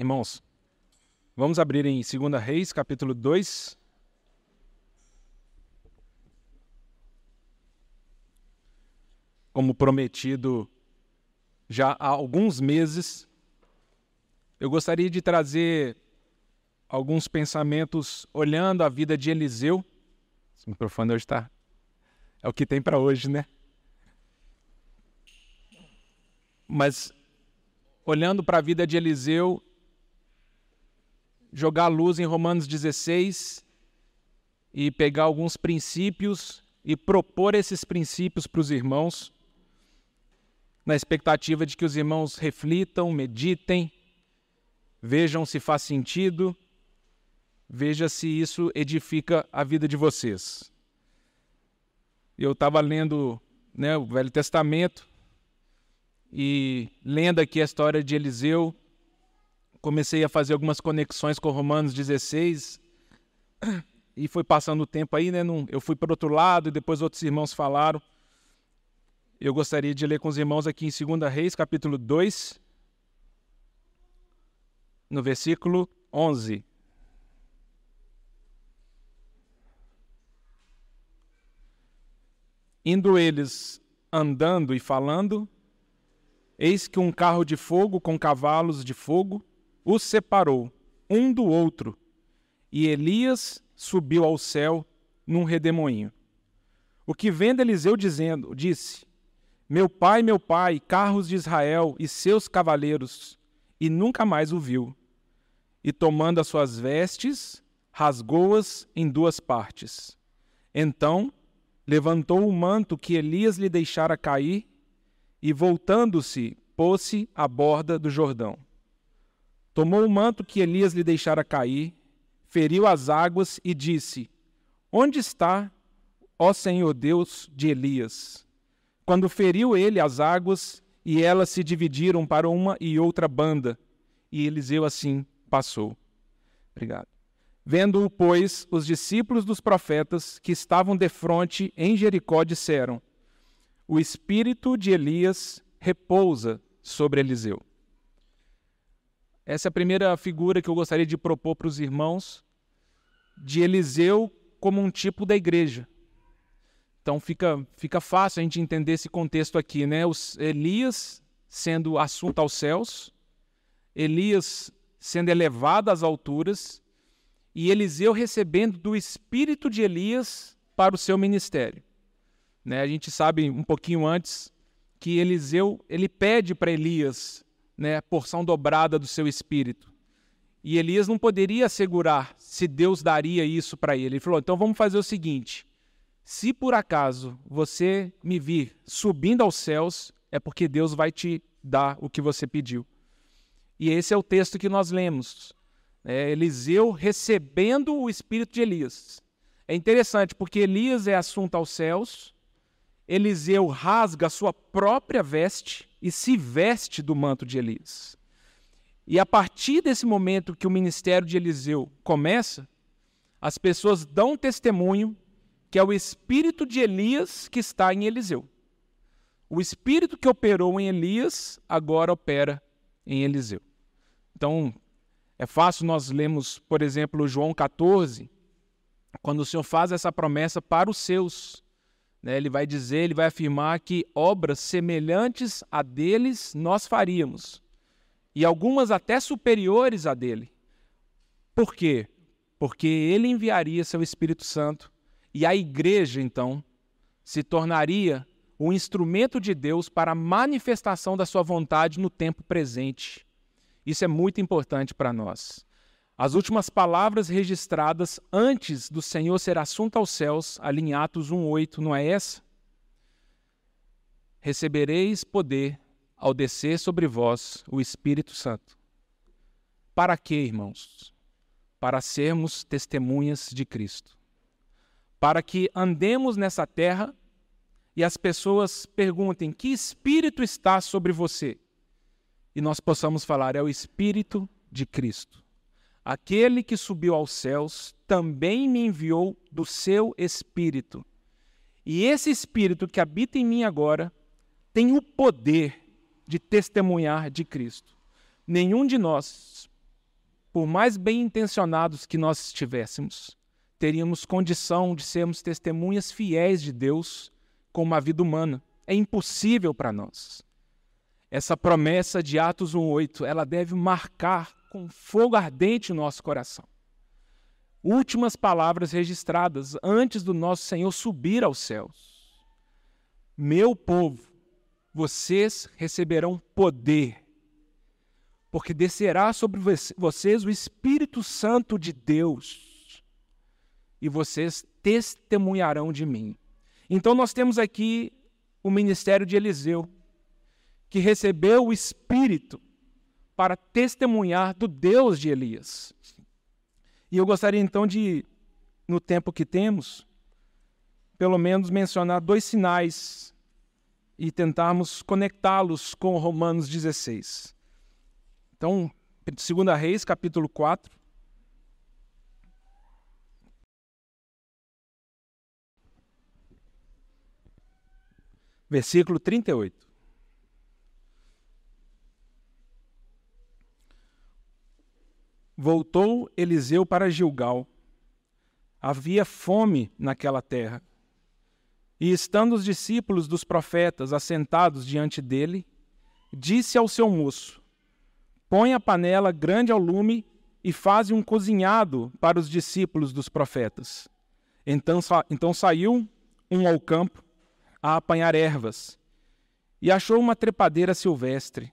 Irmãos, vamos abrir em 2 Reis, capítulo 2. Como prometido já há alguns meses, eu gostaria de trazer alguns pensamentos olhando a vida de Eliseu. Esse microfone hoje está. É o que tem para hoje, né? Mas olhando para a vida de Eliseu jogar luz em Romanos 16 e pegar alguns princípios e propor esses princípios para os irmãos, na expectativa de que os irmãos reflitam, meditem, vejam se faz sentido, veja se isso edifica a vida de vocês. Eu estava lendo né, o Velho Testamento e lendo aqui a história de Eliseu, comecei a fazer algumas conexões com Romanos 16 e foi passando o tempo aí, né? eu fui para outro lado e depois outros irmãos falaram. Eu gostaria de ler com os irmãos aqui em 2 Reis, capítulo 2, no versículo 11. Indo eles andando e falando, eis que um carro de fogo com cavalos de fogo os separou um do outro, e Elias subiu ao céu num redemoinho. O que vendo Eliseu dizendo, disse: Meu pai, meu pai, carros de Israel e seus cavaleiros, e nunca mais o viu. E tomando as suas vestes, rasgou-as em duas partes. Então levantou o manto que Elias lhe deixara cair, e voltando-se, pôs-se à borda do Jordão. Tomou o manto que Elias lhe deixara cair, feriu as águas e disse: Onde está, ó Senhor Deus de Elias? Quando feriu ele as águas, e elas se dividiram para uma e outra banda, e Eliseu assim passou. Obrigado. Vendo-o, pois, os discípulos dos profetas que estavam defronte em Jericó disseram: O espírito de Elias repousa sobre Eliseu. Essa é a primeira figura que eu gostaria de propor para os irmãos, de Eliseu como um tipo da igreja. Então fica, fica fácil a gente entender esse contexto aqui, né? Os Elias sendo assunto aos céus, Elias sendo elevado às alturas e Eliseu recebendo do espírito de Elias para o seu ministério. Né? A gente sabe um pouquinho antes que Eliseu ele pede para Elias né, porção dobrada do seu espírito. E Elias não poderia assegurar se Deus daria isso para ele. Ele falou: então vamos fazer o seguinte: se por acaso você me vir subindo aos céus, é porque Deus vai te dar o que você pediu. E esse é o texto que nós lemos. É Eliseu recebendo o espírito de Elias. É interessante porque Elias é assunto aos céus, Eliseu rasga a sua própria veste e se veste do manto de Elias. E a partir desse momento que o ministério de Eliseu começa, as pessoas dão testemunho que é o espírito de Elias que está em Eliseu. O espírito que operou em Elias agora opera em Eliseu. Então, é fácil nós lemos, por exemplo, João 14, quando o Senhor faz essa promessa para os seus. Né? Ele vai dizer, ele vai afirmar que obras semelhantes a deles nós faríamos, e algumas até superiores a dele. Por quê? Porque ele enviaria seu Espírito Santo e a igreja, então, se tornaria o instrumento de Deus para a manifestação da sua vontade no tempo presente. Isso é muito importante para nós. As últimas palavras registradas antes do Senhor ser assunto aos céus, ali em Atos 1,8, não é essa? Recebereis poder ao descer sobre vós o Espírito Santo. Para quê, irmãos? Para sermos testemunhas de Cristo. Para que andemos nessa terra e as pessoas perguntem: que Espírito está sobre você? E nós possamos falar: é o Espírito de Cristo. Aquele que subiu aos céus também me enviou do seu espírito. E esse espírito que habita em mim agora tem o poder de testemunhar de Cristo. Nenhum de nós por mais bem intencionados que nós estivéssemos, teríamos condição de sermos testemunhas fiéis de Deus com uma vida humana. É impossível para nós. Essa promessa de Atos 1:8, ela deve marcar com fogo ardente o nosso coração. Últimas palavras registradas antes do nosso Senhor subir aos céus. Meu povo, vocês receberão poder, porque descerá sobre vocês o Espírito Santo de Deus, e vocês testemunharão de mim. Então, nós temos aqui o ministério de Eliseu, que recebeu o Espírito para testemunhar do Deus de Elias. E eu gostaria então de, no tempo que temos, pelo menos mencionar dois sinais e tentarmos conectá-los com Romanos 16. Então, 2 Reis, capítulo 4. Versículo 38. Voltou Eliseu para Gilgal. Havia fome naquela terra e estando os discípulos dos profetas assentados diante dele, disse ao seu moço: Põe a panela grande ao lume e faze um cozinhado para os discípulos dos profetas. Então, sa então saiu um ao campo a apanhar ervas e achou uma trepadeira silvestre.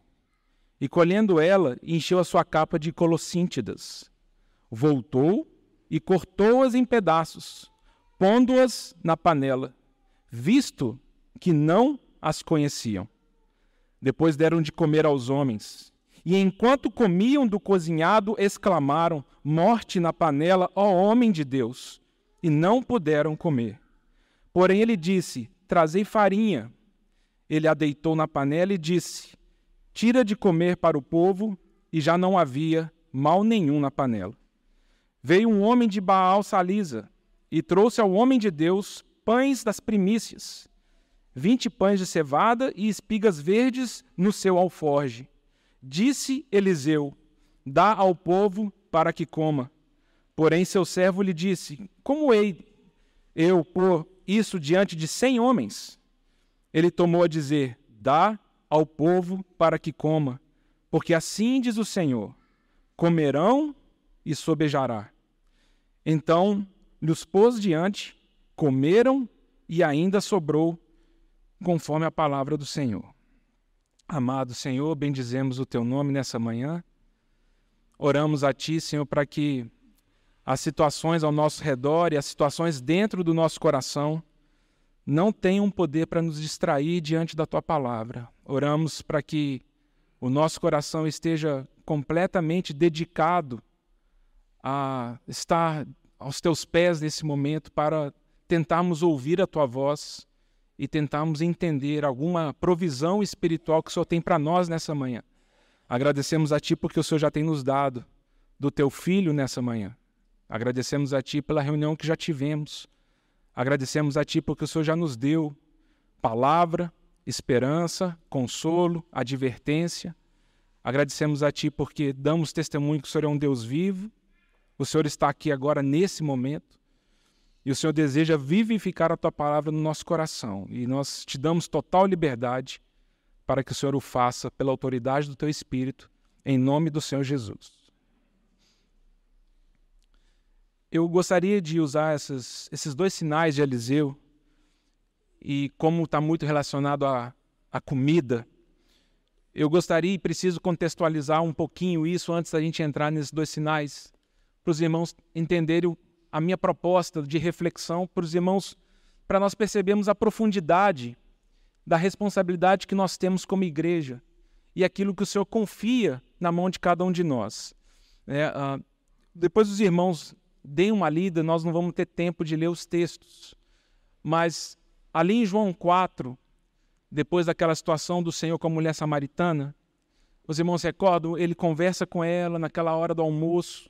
E colhendo ela, encheu a sua capa de colossíntidas. Voltou e cortou-as em pedaços, pondo-as na panela visto que não as conheciam. Depois deram de comer aos homens. E enquanto comiam do cozinhado, exclamaram: Morte na panela, ó homem de Deus! E não puderam comer. Porém ele disse: Trazei farinha. Ele a deitou na panela e disse: Tira de comer para o povo, e já não havia mal nenhum na panela. Veio um homem de Baal Salisa e trouxe ao homem de Deus pães das primícias, vinte pães de cevada e espigas verdes no seu alforge. Disse Eliseu: Dá ao povo para que coma. Porém, seu servo lhe disse: Como hei eu pôr isso diante de cem homens? Ele tomou a dizer: Dá ao povo para que coma, porque assim diz o Senhor: comerão e sobejará. Então lhes pôs diante comeram e ainda sobrou, conforme a palavra do Senhor. Amado Senhor, bendizemos o teu nome nessa manhã. Oramos a ti, Senhor, para que as situações ao nosso redor e as situações dentro do nosso coração não tenham poder para nos distrair diante da tua palavra. Oramos para que o nosso coração esteja completamente dedicado a estar aos teus pés nesse momento para tentarmos ouvir a tua voz e tentarmos entender alguma provisão espiritual que o Senhor tem para nós nessa manhã. Agradecemos a Ti porque o Senhor já tem nos dado do Teu Filho nessa manhã. Agradecemos a Ti pela reunião que já tivemos. Agradecemos a Ti porque o Senhor já nos deu palavra, esperança, consolo, advertência. Agradecemos a Ti porque damos testemunho que o Senhor é um Deus vivo. O Senhor está aqui agora nesse momento. E o Senhor deseja vivificar a tua palavra no nosso coração. E nós te damos total liberdade para que o Senhor o faça pela autoridade do teu Espírito, em nome do Senhor Jesus. Eu gostaria de usar essas, esses dois sinais de Eliseu, e como está muito relacionado à, à comida, eu gostaria e preciso contextualizar um pouquinho isso antes da gente entrar nesses dois sinais, para os irmãos entenderem a minha proposta de reflexão para os irmãos, para nós percebermos a profundidade da responsabilidade que nós temos como igreja e aquilo que o Senhor confia na mão de cada um de nós. É, uh, depois os irmãos deem uma lida, nós não vamos ter tempo de ler os textos, mas ali em João 4, depois daquela situação do Senhor com a mulher samaritana, os irmãos recordam, ele conversa com ela naquela hora do almoço,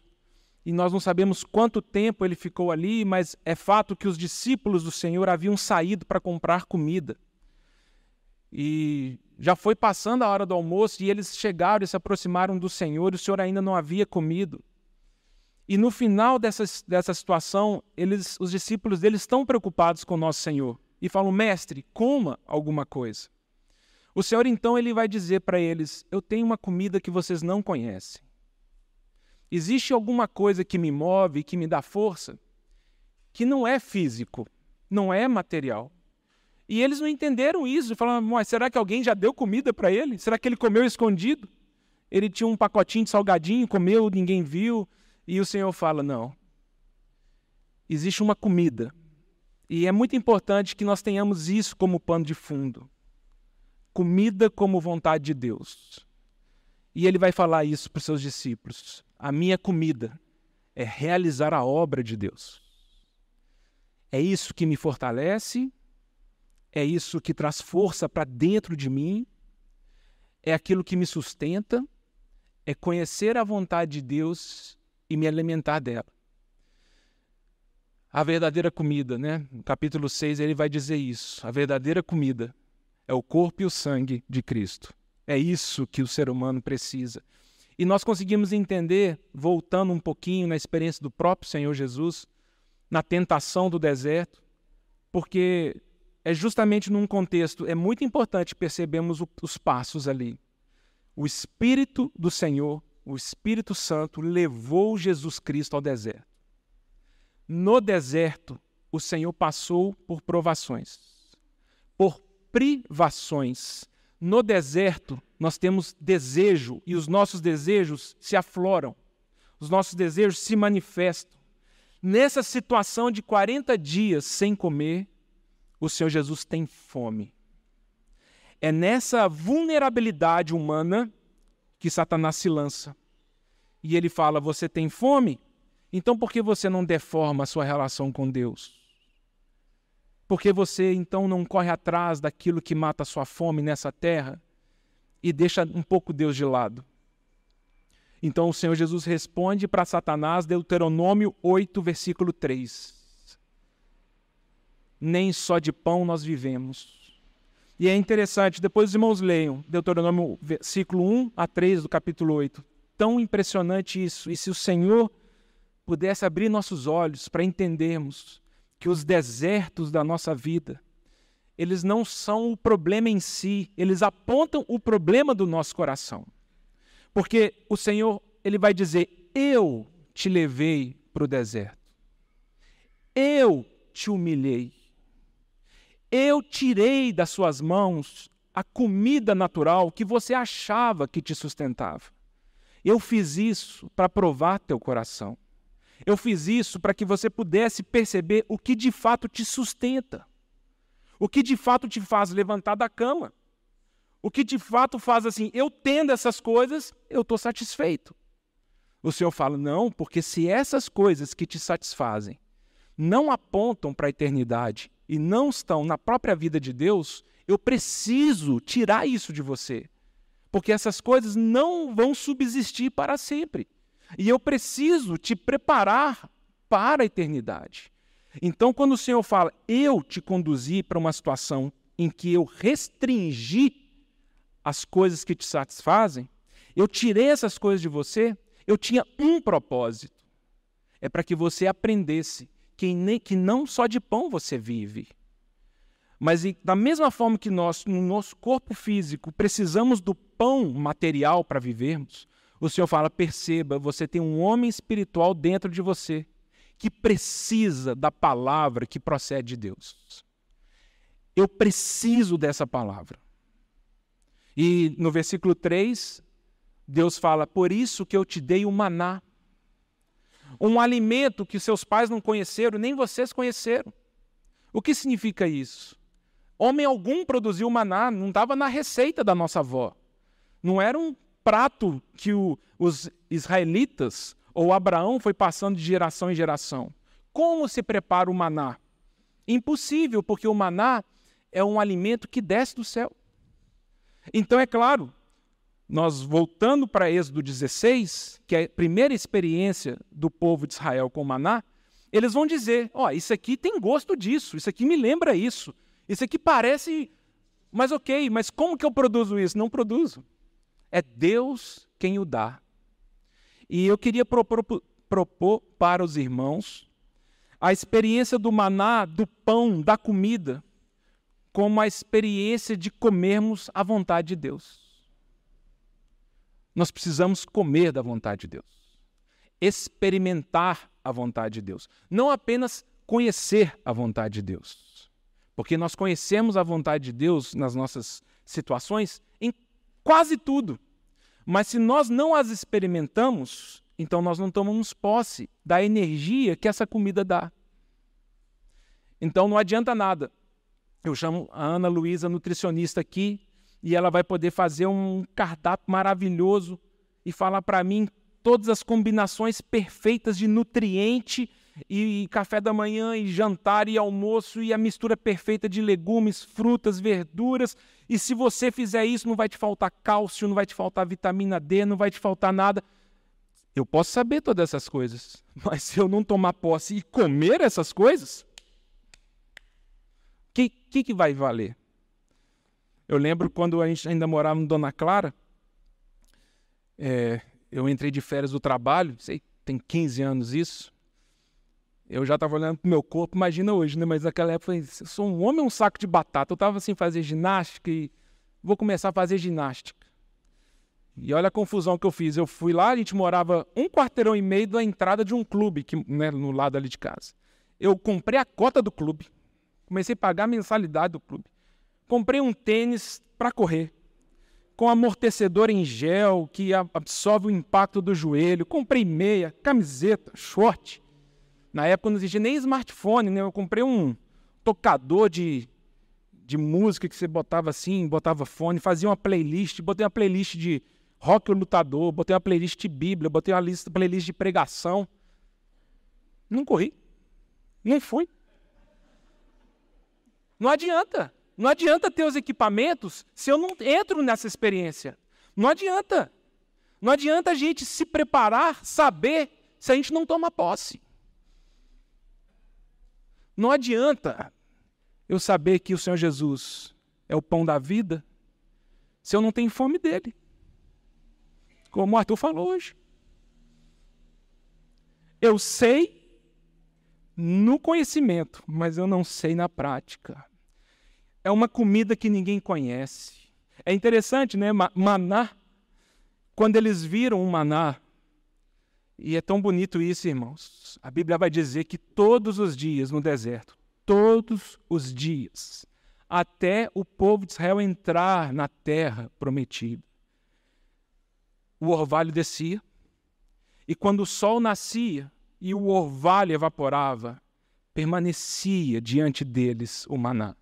e nós não sabemos quanto tempo ele ficou ali, mas é fato que os discípulos do Senhor haviam saído para comprar comida. E já foi passando a hora do almoço e eles chegaram e se aproximaram do Senhor e o Senhor ainda não havia comido. E no final dessa, dessa situação, eles, os discípulos deles estão preocupados com o nosso Senhor e falam: Mestre, coma alguma coisa. O Senhor então ele vai dizer para eles: Eu tenho uma comida que vocês não conhecem. Existe alguma coisa que me move, que me dá força, que não é físico, não é material. E eles não entenderam isso, falaram: Mas será que alguém já deu comida para ele? Será que ele comeu escondido? Ele tinha um pacotinho de salgadinho, comeu, ninguém viu. E o Senhor fala: não. Existe uma comida. E é muito importante que nós tenhamos isso como pano de fundo. Comida como vontade de Deus. E ele vai falar isso para os seus discípulos. A minha comida é realizar a obra de Deus. É isso que me fortalece, é isso que traz força para dentro de mim, é aquilo que me sustenta, é conhecer a vontade de Deus e me alimentar dela. A verdadeira comida, né? No capítulo 6 ele vai dizer isso. A verdadeira comida é o corpo e o sangue de Cristo. É isso que o ser humano precisa. E nós conseguimos entender, voltando um pouquinho na experiência do próprio Senhor Jesus, na tentação do deserto, porque é justamente num contexto, é muito importante percebermos os passos ali. O Espírito do Senhor o Espírito Santo levou Jesus Cristo ao deserto. No deserto, o Senhor passou por provações, por privações. No deserto, nós temos desejo e os nossos desejos se afloram, os nossos desejos se manifestam. Nessa situação de 40 dias sem comer, o Senhor Jesus tem fome. É nessa vulnerabilidade humana que Satanás se lança. E ele fala: Você tem fome? Então por que você não deforma a sua relação com Deus? Por que você então não corre atrás daquilo que mata a sua fome nessa terra e deixa um pouco Deus de lado? Então o Senhor Jesus responde para Satanás, Deuteronômio 8, versículo 3. Nem só de pão nós vivemos, e é interessante, depois os irmãos leiam Deuteronômio versículo 1 a 3 do capítulo 8. Tão impressionante isso. E se o Senhor pudesse abrir nossos olhos para entendermos que os desertos da nossa vida, eles não são o problema em si, eles apontam o problema do nosso coração. Porque o Senhor, ele vai dizer: Eu te levei para o deserto. Eu te humilhei. Eu tirei das suas mãos a comida natural que você achava que te sustentava. Eu fiz isso para provar teu coração. Eu fiz isso para que você pudesse perceber o que de fato te sustenta. O que de fato te faz levantar da cama. O que de fato faz assim, eu tendo essas coisas, eu estou satisfeito. O Senhor fala, não, porque se essas coisas que te satisfazem não apontam para a eternidade, e não estão na própria vida de Deus, eu preciso tirar isso de você. Porque essas coisas não vão subsistir para sempre. E eu preciso te preparar para a eternidade. Então, quando o Senhor fala, eu te conduzi para uma situação em que eu restringi as coisas que te satisfazem, eu tirei essas coisas de você, eu tinha um propósito: é para que você aprendesse que, nem, que não só de pão você vive. Mas da mesma forma que nós, no nosso corpo físico, precisamos do pão material para vivermos, o Senhor fala: perceba, você tem um homem espiritual dentro de você que precisa da palavra que procede de Deus. Eu preciso dessa palavra. E no versículo 3, Deus fala: Por isso que eu te dei o maná um alimento que seus pais não conheceram, nem vocês conheceram. O que significa isso? Homem algum produziu maná, não estava na receita da nossa avó. Não era um prato que o, os israelitas ou Abraão foi passando de geração em geração. Como se prepara o maná? Impossível, porque o maná é um alimento que desce do céu. Então, é claro, nós voltando para Êxodo 16, que é a primeira experiência do povo de Israel com maná, eles vão dizer: Ó, oh, isso aqui tem gosto disso, isso aqui me lembra isso, isso aqui parece. Mas ok, mas como que eu produzo isso? Não produzo. É Deus quem o dá. E eu queria propor propor para os irmãos a experiência do maná, do pão, da comida, como a experiência de comermos a vontade de Deus. Nós precisamos comer da vontade de Deus, experimentar a vontade de Deus, não apenas conhecer a vontade de Deus, porque nós conhecemos a vontade de Deus nas nossas situações em quase tudo, mas se nós não as experimentamos, então nós não tomamos posse da energia que essa comida dá. Então não adianta nada. Eu chamo a Ana Luísa, nutricionista aqui, e ela vai poder fazer um cardápio maravilhoso e falar para mim todas as combinações perfeitas de nutriente e café da manhã e jantar e almoço e a mistura perfeita de legumes, frutas, verduras. E se você fizer isso, não vai te faltar cálcio, não vai te faltar vitamina D, não vai te faltar nada. Eu posso saber todas essas coisas, mas se eu não tomar posse e comer essas coisas, o que, que, que vai valer? Eu lembro quando a gente ainda morava no Dona Clara, é, eu entrei de férias do trabalho, sei, tem 15 anos isso. Eu já estava olhando para o meu corpo, imagina hoje, né? Mas naquela época eu, falei, sou um homem um saco de batata. Eu estava assim, fazer ginástica e vou começar a fazer ginástica. E olha a confusão que eu fiz. Eu fui lá, a gente morava um quarteirão e meio da entrada de um clube, que, né, no lado ali de casa. Eu comprei a cota do clube. Comecei a pagar a mensalidade do clube. Comprei um tênis para correr. Com amortecedor em gel, que absorve o impacto do joelho. Comprei meia, camiseta, short. Na época não existia nem smartphone, né? Eu comprei um tocador de, de música que você botava assim, botava fone, fazia uma playlist, botei uma playlist de rock lutador, botei uma playlist de Bíblia, botei uma lista, playlist de pregação. Não corri. Nem fui. Não adianta. Não adianta ter os equipamentos se eu não entro nessa experiência. Não adianta. Não adianta a gente se preparar, saber, se a gente não toma posse. Não adianta eu saber que o Senhor Jesus é o pão da vida se eu não tenho fome dele. Como o Arthur falou hoje. Eu sei no conhecimento, mas eu não sei na prática. É uma comida que ninguém conhece. É interessante, né? Maná. Quando eles viram o maná, e é tão bonito isso, irmãos. A Bíblia vai dizer que todos os dias no deserto, todos os dias, até o povo de Israel entrar na terra prometida, o orvalho descia, e quando o sol nascia e o orvalho evaporava, permanecia diante deles o maná.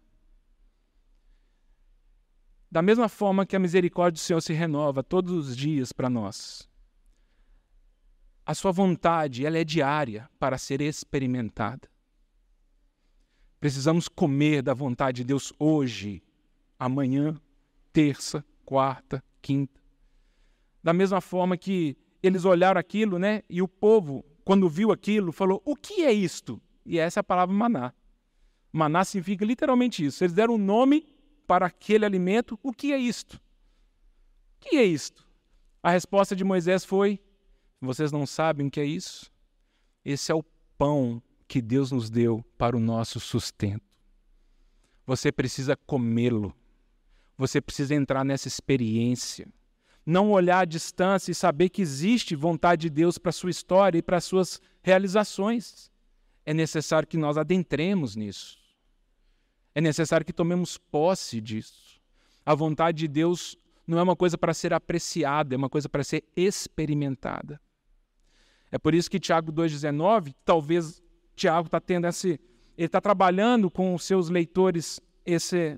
Da mesma forma que a misericórdia do Senhor se renova todos os dias para nós, a sua vontade ela é diária para ser experimentada. Precisamos comer da vontade de Deus hoje, amanhã, terça, quarta, quinta. Da mesma forma que eles olharam aquilo, né? E o povo, quando viu aquilo, falou: "O que é isto?" E essa é a palavra maná. Maná significa literalmente isso. Eles deram um nome para aquele alimento. O que é isto? O que é isto? A resposta de Moisés foi: Vocês não sabem o que é isso? Esse é o pão que Deus nos deu para o nosso sustento. Você precisa comê-lo. Você precisa entrar nessa experiência não olhar à distância e saber que existe vontade de Deus para a sua história e para as suas realizações. É necessário que nós adentremos nisso. É necessário que tomemos posse disso. A vontade de Deus não é uma coisa para ser apreciada, é uma coisa para ser experimentada. É por isso que Tiago 2,19, talvez Tiago está tendo esse. Ele está trabalhando com os seus leitores esse,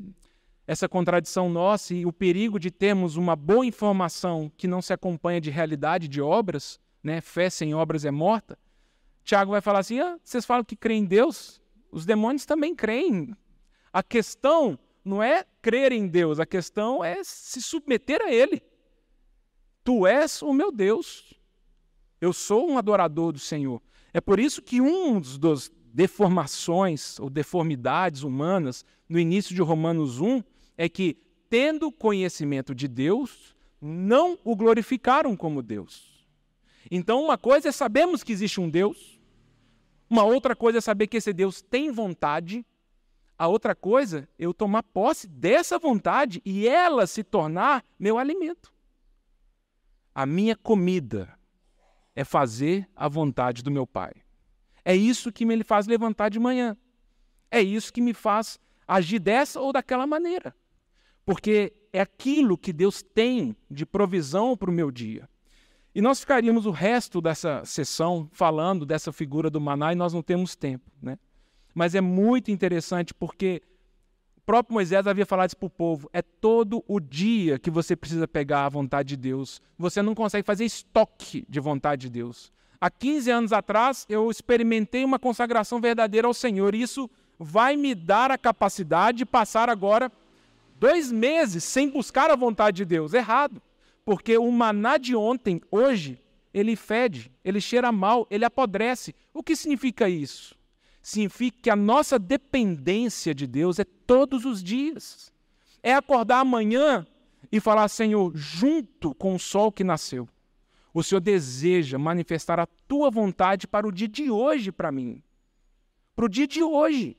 essa contradição nossa e o perigo de termos uma boa informação que não se acompanha de realidade de obras, né? fé sem obras é morta, Tiago vai falar assim: ah, vocês falam que creem em Deus, os demônios também creem. A questão não é crer em Deus, a questão é se submeter a Ele. Tu és o meu Deus. Eu sou um adorador do Senhor. É por isso que um dos deformações ou deformidades humanas no início de Romanos 1 é que, tendo conhecimento de Deus, não o glorificaram como Deus. Então, uma coisa é sabermos que existe um Deus, uma outra coisa é saber que esse Deus tem vontade, a outra coisa eu tomar posse dessa vontade e ela se tornar meu alimento. A minha comida é fazer a vontade do meu Pai. É isso que me faz levantar de manhã. É isso que me faz agir dessa ou daquela maneira. Porque é aquilo que Deus tem de provisão para o meu dia. E nós ficaríamos o resto dessa sessão falando dessa figura do maná e nós não temos tempo. Né? Mas é muito interessante porque o próprio Moisés havia falado isso para o povo: é todo o dia que você precisa pegar a vontade de Deus. Você não consegue fazer estoque de vontade de Deus. Há 15 anos atrás, eu experimentei uma consagração verdadeira ao Senhor. E isso vai me dar a capacidade de passar agora dois meses sem buscar a vontade de Deus. Errado. Porque o maná de ontem, hoje, ele fede, ele cheira mal, ele apodrece. O que significa isso? Significa que a nossa dependência de Deus é todos os dias. É acordar amanhã e falar, Senhor, junto com o sol que nasceu, o Senhor deseja manifestar a tua vontade para o dia de hoje para mim. Para o dia de hoje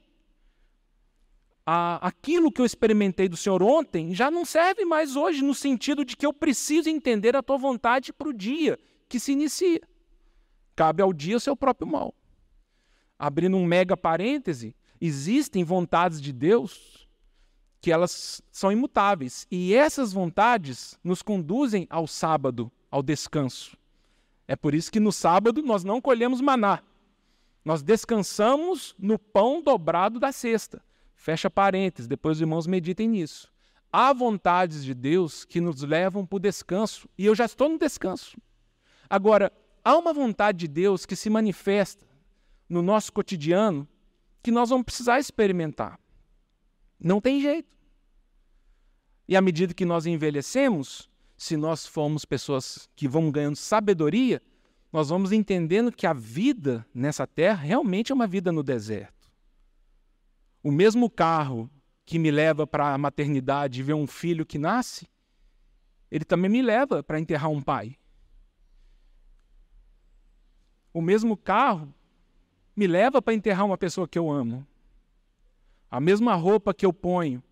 aquilo que eu experimentei do Senhor ontem já não serve mais hoje, no sentido de que eu preciso entender a tua vontade para o dia que se inicia. Cabe ao dia o seu próprio mal. Abrindo um mega parêntese, existem vontades de Deus que elas são imutáveis. E essas vontades nos conduzem ao sábado, ao descanso. É por isso que no sábado nós não colhemos maná. Nós descansamos no pão dobrado da cesta. Fecha parênteses, depois os irmãos meditem nisso. Há vontades de Deus que nos levam para o descanso, e eu já estou no descanso. Agora, há uma vontade de Deus que se manifesta no nosso cotidiano que nós vamos precisar experimentar. Não tem jeito. E à medida que nós envelhecemos, se nós formos pessoas que vão ganhando sabedoria, nós vamos entendendo que a vida nessa terra realmente é uma vida no deserto. O mesmo carro que me leva para a maternidade e ver um filho que nasce, ele também me leva para enterrar um pai. O mesmo carro me leva para enterrar uma pessoa que eu amo. A mesma roupa que eu ponho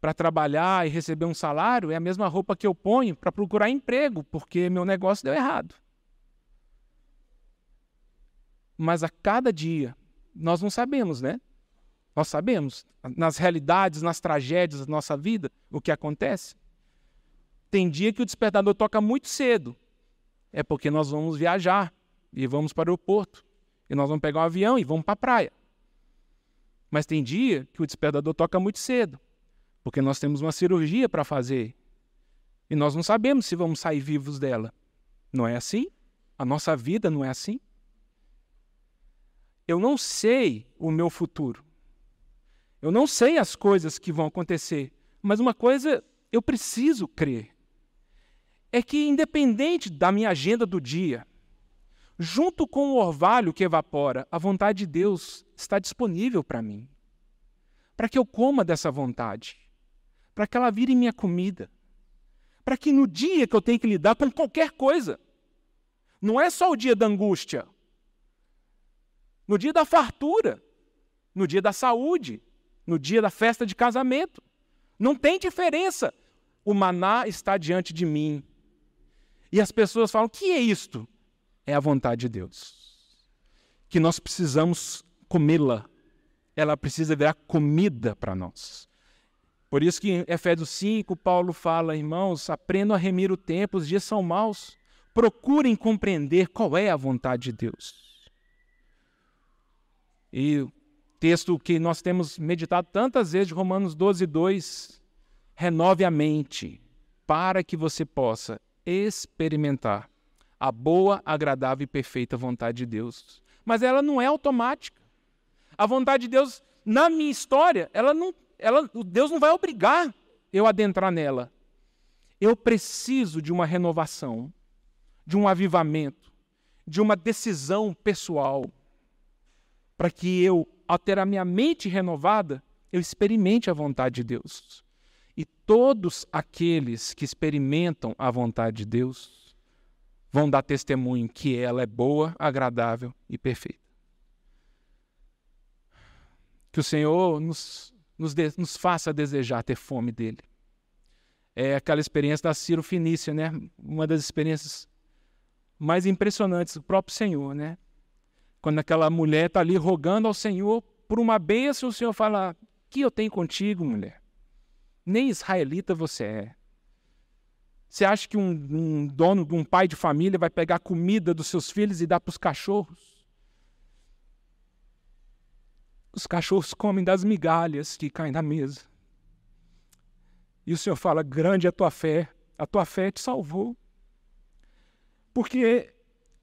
para trabalhar e receber um salário é a mesma roupa que eu ponho para procurar emprego, porque meu negócio deu errado. Mas a cada dia, nós não sabemos, né? Nós sabemos, nas realidades, nas tragédias da nossa vida, o que acontece. Tem dia que o despertador toca muito cedo. É porque nós vamos viajar e vamos para o aeroporto. E nós vamos pegar um avião e vamos para a praia. Mas tem dia que o despertador toca muito cedo, porque nós temos uma cirurgia para fazer. E nós não sabemos se vamos sair vivos dela. Não é assim? A nossa vida não é assim? Eu não sei o meu futuro. Eu não sei as coisas que vão acontecer, mas uma coisa eu preciso crer: é que, independente da minha agenda do dia, junto com o orvalho que evapora, a vontade de Deus está disponível para mim, para que eu coma dessa vontade, para que ela vire minha comida, para que no dia que eu tenho que lidar com qualquer coisa, não é só o dia da angústia, no dia da fartura, no dia da saúde, no dia da festa de casamento. Não tem diferença. O maná está diante de mim. E as pessoas falam: que é isto? É a vontade de Deus. Que nós precisamos comê-la. Ela precisa virar comida para nós. Por isso que em Efésios 5, Paulo fala, irmãos, aprendam a remir o tempo, os dias são maus. Procurem compreender qual é a vontade de Deus. E texto que nós temos meditado tantas vezes, de Romanos 12, 2. Renove a mente para que você possa experimentar a boa, agradável e perfeita vontade de Deus. Mas ela não é automática. A vontade de Deus, na minha história, ela não, ela, Deus não vai obrigar eu a adentrar nela. Eu preciso de uma renovação, de um avivamento, de uma decisão pessoal, para que eu ao ter a minha mente renovada, eu experimente a vontade de Deus. E todos aqueles que experimentam a vontade de Deus vão dar testemunho que ela é boa, agradável e perfeita. Que o Senhor nos, nos, de, nos faça desejar ter fome dele. É aquela experiência da Ciro Finícia, né? Uma das experiências mais impressionantes do próprio Senhor, né? Quando aquela mulher está ali rogando ao Senhor por uma bênção, o Senhor fala: Que eu tenho contigo, mulher? Nem israelita você é. Você acha que um, um dono, um pai de família vai pegar comida dos seus filhos e dar para os cachorros? Os cachorros comem das migalhas que caem na mesa. E o Senhor fala: grande é a tua fé, a tua fé te salvou. Porque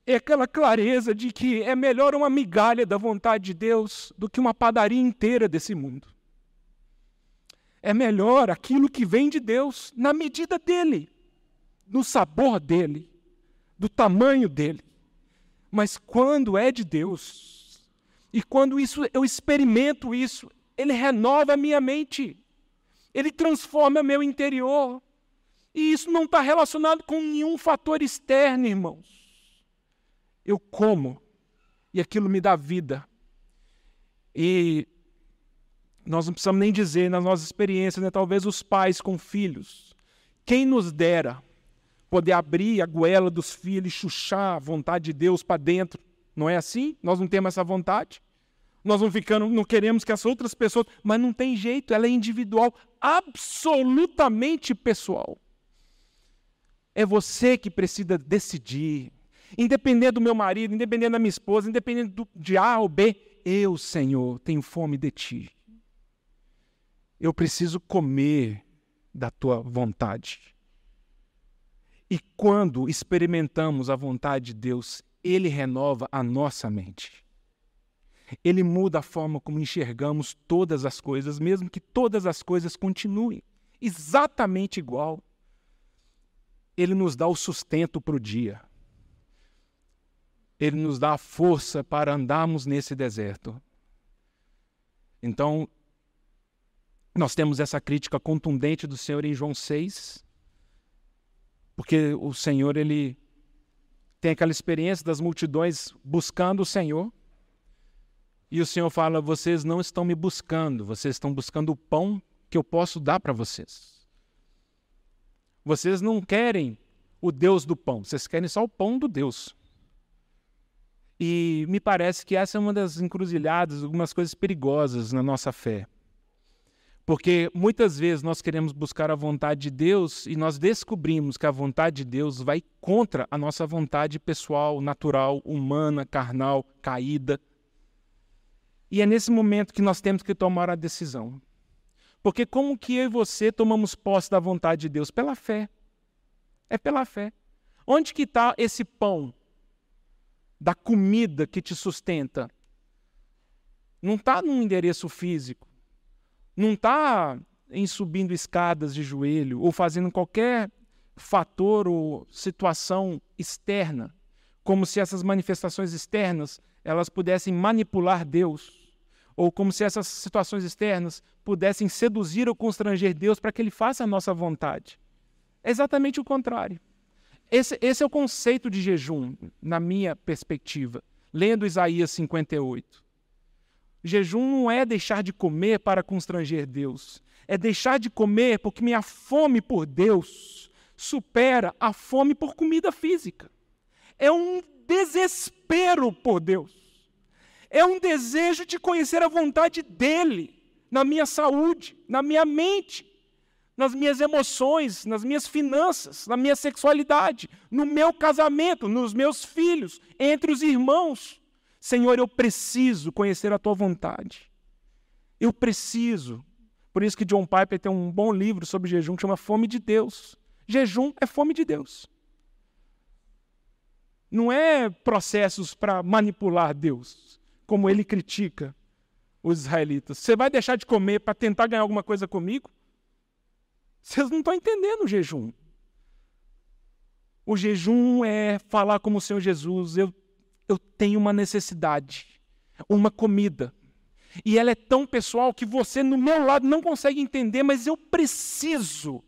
é aquela clareza de que é melhor uma migalha da vontade de Deus do que uma padaria inteira desse mundo. É melhor aquilo que vem de Deus, na medida dele, no sabor dele, do tamanho dele. Mas quando é de Deus, e quando isso eu experimento isso, ele renova a minha mente. Ele transforma meu interior. E isso não está relacionado com nenhum fator externo, irmãos. Eu como e aquilo me dá vida. E nós não precisamos nem dizer nas nossas experiências, né? talvez os pais com filhos. Quem nos dera poder abrir a goela dos filhos chuchar a vontade de Deus para dentro. Não é assim? Nós não temos essa vontade. Nós não ficamos, não queremos que as outras pessoas, mas não tem jeito, ela é individual, absolutamente pessoal. É você que precisa decidir. Independente do meu marido, independente da minha esposa, independente do, de A ou B, eu, Senhor, tenho fome de ti. Eu preciso comer da tua vontade. E quando experimentamos a vontade de Deus, ele renova a nossa mente. Ele muda a forma como enxergamos todas as coisas, mesmo que todas as coisas continuem exatamente igual. Ele nos dá o sustento para o dia. Ele nos dá a força para andarmos nesse deserto. Então, nós temos essa crítica contundente do Senhor em João 6, porque o Senhor, ele tem aquela experiência das multidões buscando o Senhor. E o Senhor fala: vocês não estão me buscando, vocês estão buscando o pão que eu posso dar para vocês. Vocês não querem o Deus do pão, vocês querem só o pão do Deus. E me parece que essa é uma das encruzilhadas, algumas coisas perigosas na nossa fé. Porque muitas vezes nós queremos buscar a vontade de Deus e nós descobrimos que a vontade de Deus vai contra a nossa vontade pessoal, natural, humana, carnal, caída. E é nesse momento que nós temos que tomar a decisão. Porque como que eu e você tomamos posse da vontade de Deus? Pela fé. É pela fé. Onde que está esse pão da comida que te sustenta? Não está num endereço físico não está em subindo escadas de joelho ou fazendo qualquer fator ou situação externa, como se essas manifestações externas elas pudessem manipular Deus, ou como se essas situações externas pudessem seduzir ou constranger Deus para que Ele faça a nossa vontade. É exatamente o contrário. Esse, esse é o conceito de jejum, na minha perspectiva, lendo Isaías 58. Jejum não é deixar de comer para constranger Deus. É deixar de comer porque minha fome por Deus supera a fome por comida física. É um desespero por Deus. É um desejo de conhecer a vontade dEle na minha saúde, na minha mente, nas minhas emoções, nas minhas finanças, na minha sexualidade, no meu casamento, nos meus filhos, entre os irmãos. Senhor, eu preciso conhecer a tua vontade. Eu preciso. Por isso que John Piper tem um bom livro sobre jejum que chama Fome de Deus. Jejum é fome de Deus. Não é processos para manipular Deus, como ele critica os israelitas. Você vai deixar de comer para tentar ganhar alguma coisa comigo? Vocês não estão entendendo o jejum. O jejum é falar como o Senhor Jesus, eu eu tenho uma necessidade, uma comida. E ela é tão pessoal que você, no meu lado, não consegue entender, mas eu preciso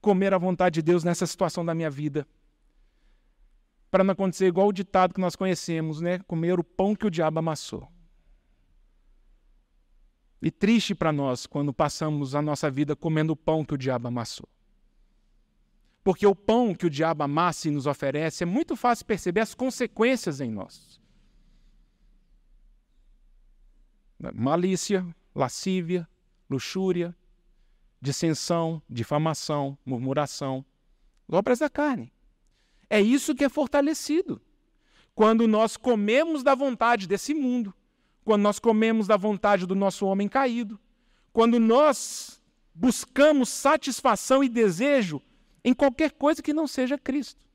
comer a vontade de Deus nessa situação da minha vida. para não acontecer igual o ditado que nós conhecemos, né? Comer o pão que o diabo amassou. E triste para nós quando passamos a nossa vida comendo o pão que o diabo amassou. Porque o pão que o diabo amassa e nos oferece é muito fácil perceber as consequências em nós. Malícia, lascívia, luxúria, dissensão, difamação, murmuração, obras da carne. É isso que é fortalecido. Quando nós comemos da vontade desse mundo, quando nós comemos da vontade do nosso homem caído, quando nós buscamos satisfação e desejo em qualquer coisa que não seja Cristo.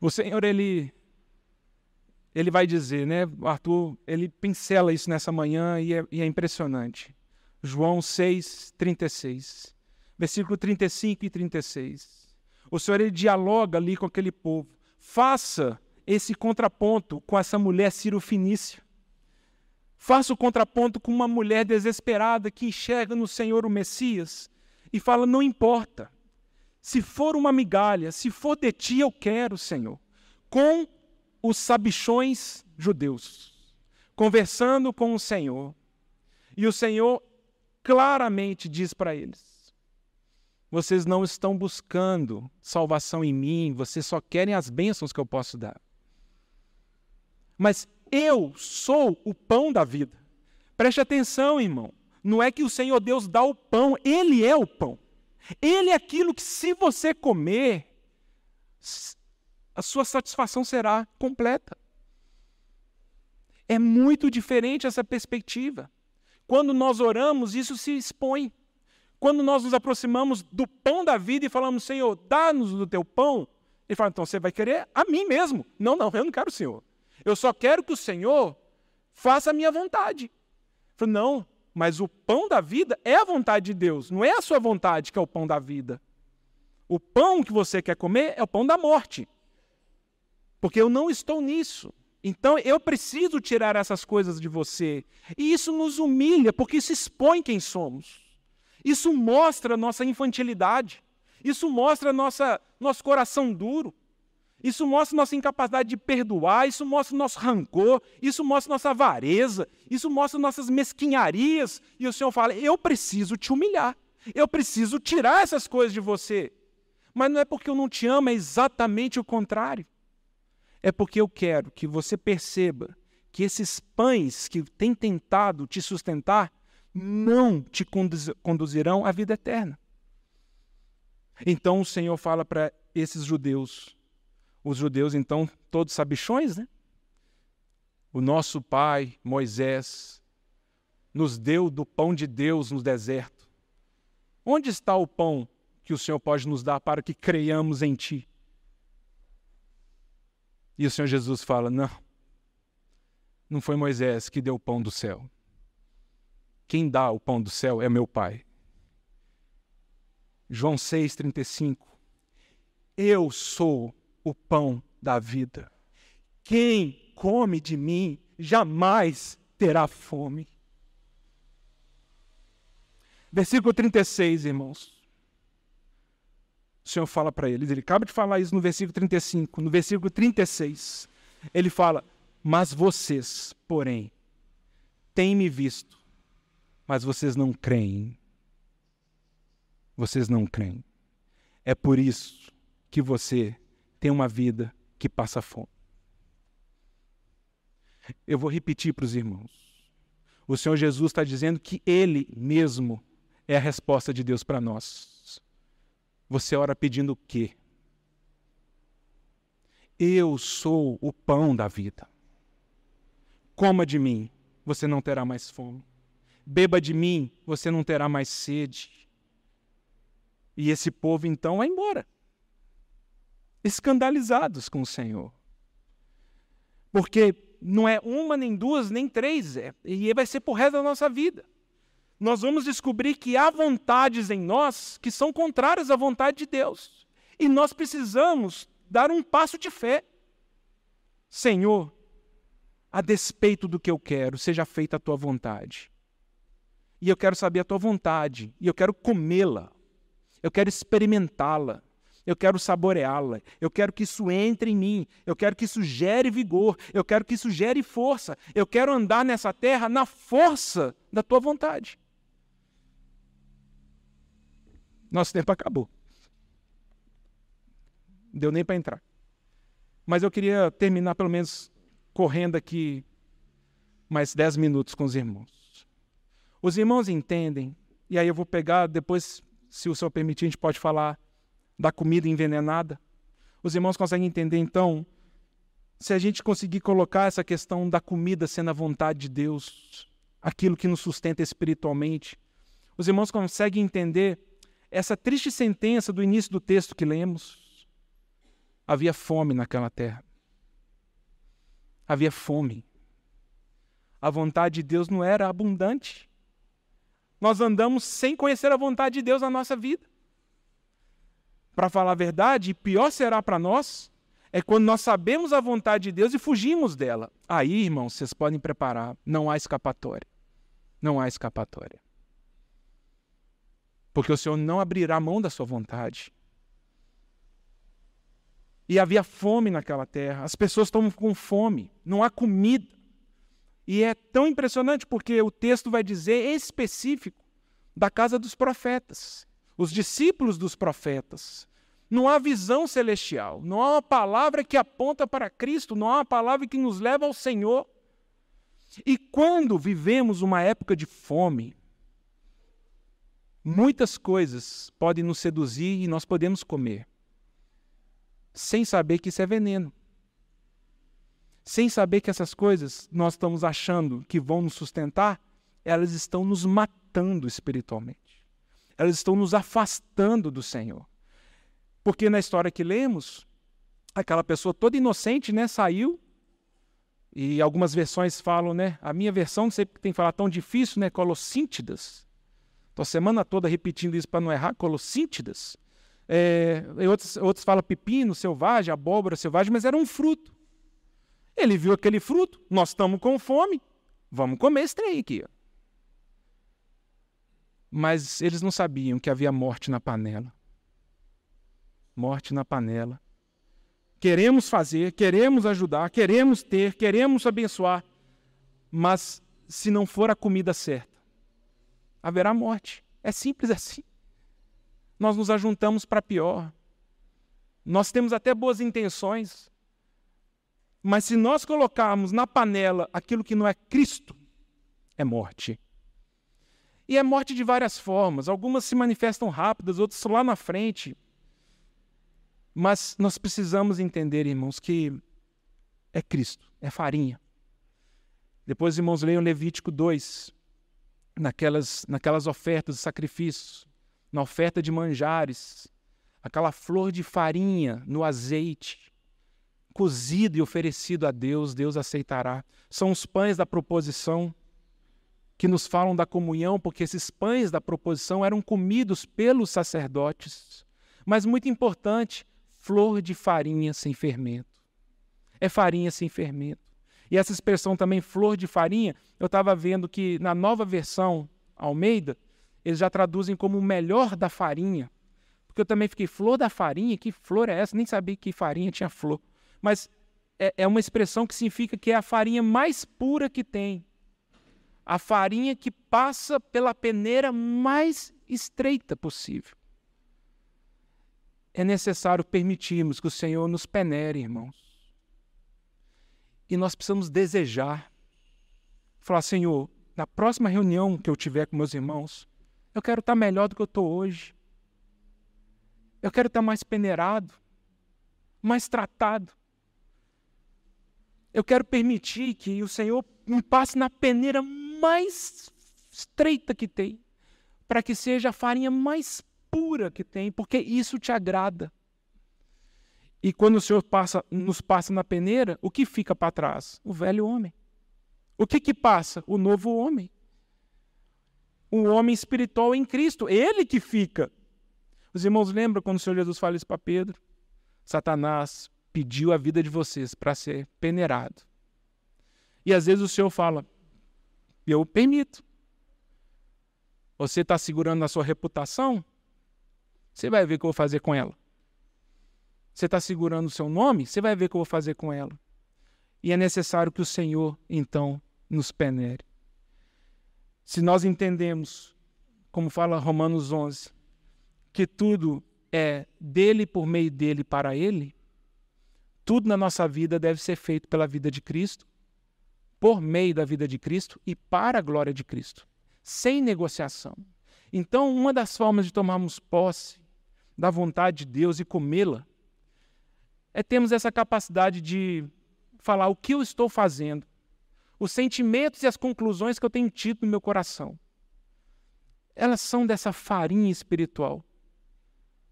O Senhor, ele, ele vai dizer, né, Arthur, ele pincela isso nessa manhã e é, e é impressionante. João 6, 36, versículo 35 e 36. O Senhor ele dialoga ali com aquele povo. Faça esse contraponto com essa mulher Finícia. Faça o contraponto com uma mulher desesperada que enxerga no Senhor o Messias e fala: Não importa. Se for uma migalha, se for de ti, eu quero, Senhor. Com os sabichões judeus, conversando com o Senhor. E o Senhor claramente diz para eles: vocês não estão buscando salvação em mim, vocês só querem as bênçãos que eu posso dar. Mas eu sou o pão da vida. Preste atenção, irmão. Não é que o Senhor Deus dá o pão, Ele é o pão. Ele é aquilo que, se você comer, a sua satisfação será completa. É muito diferente essa perspectiva. Quando nós oramos, isso se expõe. Quando nós nos aproximamos do pão da vida e falamos, Senhor, dá-nos do teu pão, ele fala, então você vai querer a mim mesmo. Não, não, eu não quero o Senhor. Eu só quero que o Senhor faça a minha vontade. Eu falo, não, mas o pão da vida é a vontade de Deus, não é a sua vontade que é o pão da vida. O pão que você quer comer é o pão da morte. Porque eu não estou nisso. Então eu preciso tirar essas coisas de você. E isso nos humilha, porque isso expõe quem somos. Isso mostra nossa infantilidade. Isso mostra nossa, nosso coração duro. Isso mostra nossa incapacidade de perdoar, isso mostra nosso rancor, isso mostra nossa avareza, isso mostra nossas mesquinharias. E o Senhor fala: Eu preciso te humilhar, eu preciso tirar essas coisas de você. Mas não é porque eu não te amo, é exatamente o contrário. É porque eu quero que você perceba que esses pães que têm tentado te sustentar não te conduzirão à vida eterna. Então o Senhor fala para esses judeus, os judeus então todos sabichões, né? O nosso pai Moisés nos deu do pão de Deus no deserto. Onde está o pão que o Senhor pode nos dar para que creiamos em Ti? E o Senhor Jesus fala: Não, não foi Moisés que deu o pão do céu. Quem dá o pão do céu é meu Pai. João 6,35. Eu sou o pão da vida. Quem come de mim jamais terá fome. Versículo 36, irmãos. O Senhor fala para eles, ele acaba de falar isso no versículo 35. No versículo 36, ele fala: Mas vocês, porém, têm me visto mas vocês não creem. Vocês não creem. É por isso que você tem uma vida que passa fome. Eu vou repetir para os irmãos. O Senhor Jesus está dizendo que Ele mesmo é a resposta de Deus para nós. Você ora pedindo o quê? Eu sou o pão da vida. Coma de mim, você não terá mais fome. Beba de mim, você não terá mais sede. E esse povo então vai embora, escandalizados com o Senhor. Porque não é uma, nem duas, nem três, é, e vai ser por resto da nossa vida. Nós vamos descobrir que há vontades em nós que são contrárias à vontade de Deus. E nós precisamos dar um passo de fé. Senhor, a despeito do que eu quero, seja feita a tua vontade e eu quero saber a tua vontade, e eu quero comê-la, eu quero experimentá-la, Eu quero saboreá-la. Eu quero que isso entre em mim. Eu quero que isso gere vigor. Eu quero que isso gere força. Eu quero andar nessa terra na força da tua vontade. Nosso tempo acabou. Não deu nem para entrar. Mas eu queria terminar pelo menos correndo aqui mais dez minutos com os irmãos. Os irmãos entendem, e aí eu vou pegar, depois, se o senhor permitir, a gente pode falar da comida envenenada. Os irmãos conseguem entender, então, se a gente conseguir colocar essa questão da comida sendo a vontade de Deus, aquilo que nos sustenta espiritualmente, os irmãos conseguem entender essa triste sentença do início do texto que lemos. Havia fome naquela terra. Havia fome. A vontade de Deus não era abundante. Nós andamos sem conhecer a vontade de Deus na nossa vida. Para falar a verdade, pior será para nós é quando nós sabemos a vontade de Deus e fugimos dela. Aí, irmãos, vocês podem preparar, não há escapatória. Não há escapatória. Porque o Senhor não abrirá mão da sua vontade. E havia fome naquela terra, as pessoas estão com fome, não há comida. E é tão impressionante porque o texto vai dizer específico da casa dos profetas os discípulos dos profetas. Não há visão celestial, não há uma palavra que aponta para Cristo, não há uma palavra que nos leva ao Senhor. E quando vivemos uma época de fome, muitas coisas podem nos seduzir e nós podemos comer, sem saber que isso é veneno. Sem saber que essas coisas nós estamos achando que vão nos sustentar, elas estão nos matando espiritualmente elas estão nos afastando do Senhor. Porque na história que lemos, aquela pessoa toda inocente, né, saiu, e algumas versões falam, né, a minha versão, não sei porque tem que falar tão difícil, né, colossíntidas. Estou a semana toda repetindo isso para não errar, colossíntidas. É, outros, outros falam pepino selvagem, abóbora selvagem, mas era um fruto. Ele viu aquele fruto, nós estamos com fome, vamos comer esse trem aqui. Ó mas eles não sabiam que havia morte na panela. Morte na panela. Queremos fazer, queremos ajudar, queremos ter, queremos abençoar, mas se não for a comida certa, haverá morte. É simples assim. Nós nos ajuntamos para pior. Nós temos até boas intenções, mas se nós colocarmos na panela aquilo que não é Cristo, é morte. E é morte de várias formas. Algumas se manifestam rápidas, outras lá na frente. Mas nós precisamos entender, irmãos, que é Cristo, é farinha. Depois, irmãos, leiam Levítico 2, naquelas, naquelas ofertas de sacrifícios, na oferta de manjares, aquela flor de farinha no azeite, cozido e oferecido a Deus, Deus aceitará. São os pães da proposição que nos falam da comunhão, porque esses pães da proposição eram comidos pelos sacerdotes. Mas muito importante, flor de farinha sem fermento. É farinha sem fermento. E essa expressão também, flor de farinha, eu estava vendo que na nova versão Almeida, eles já traduzem como o melhor da farinha. Porque eu também fiquei, flor da farinha? Que flor é essa? Nem sabia que farinha tinha flor. Mas é, é uma expressão que significa que é a farinha mais pura que tem a farinha que passa pela peneira mais estreita possível. É necessário permitirmos que o Senhor nos penere, irmãos. E nós precisamos desejar. Falar, Senhor, na próxima reunião que eu tiver com meus irmãos, eu quero estar melhor do que eu estou hoje. Eu quero estar mais peneirado, mais tratado. Eu quero permitir que o Senhor me passe na peneira mais estreita que tem, para que seja a farinha mais pura que tem, porque isso te agrada. E quando o Senhor passa, nos passa na peneira, o que fica para trás? O velho homem. O que que passa? O novo homem. O homem espiritual em Cristo, ele que fica. Os irmãos lembram quando o Senhor Jesus fala isso para Pedro? Satanás pediu a vida de vocês para ser peneirado. E às vezes o Senhor fala: e eu permito. Você está segurando a sua reputação? Você vai ver o que eu vou fazer com ela. você está segurando o seu nome, você vai ver o que eu vou fazer com ela. E é necessário que o Senhor, então, nos penere. Se nós entendemos, como fala Romanos 11, que tudo é dele, por meio dele, para ele, tudo na nossa vida deve ser feito pela vida de Cristo, por meio da vida de Cristo e para a glória de Cristo, sem negociação. Então, uma das formas de tomarmos posse da vontade de Deus e comê-la é termos essa capacidade de falar o que eu estou fazendo, os sentimentos e as conclusões que eu tenho tido no meu coração. Elas são dessa farinha espiritual,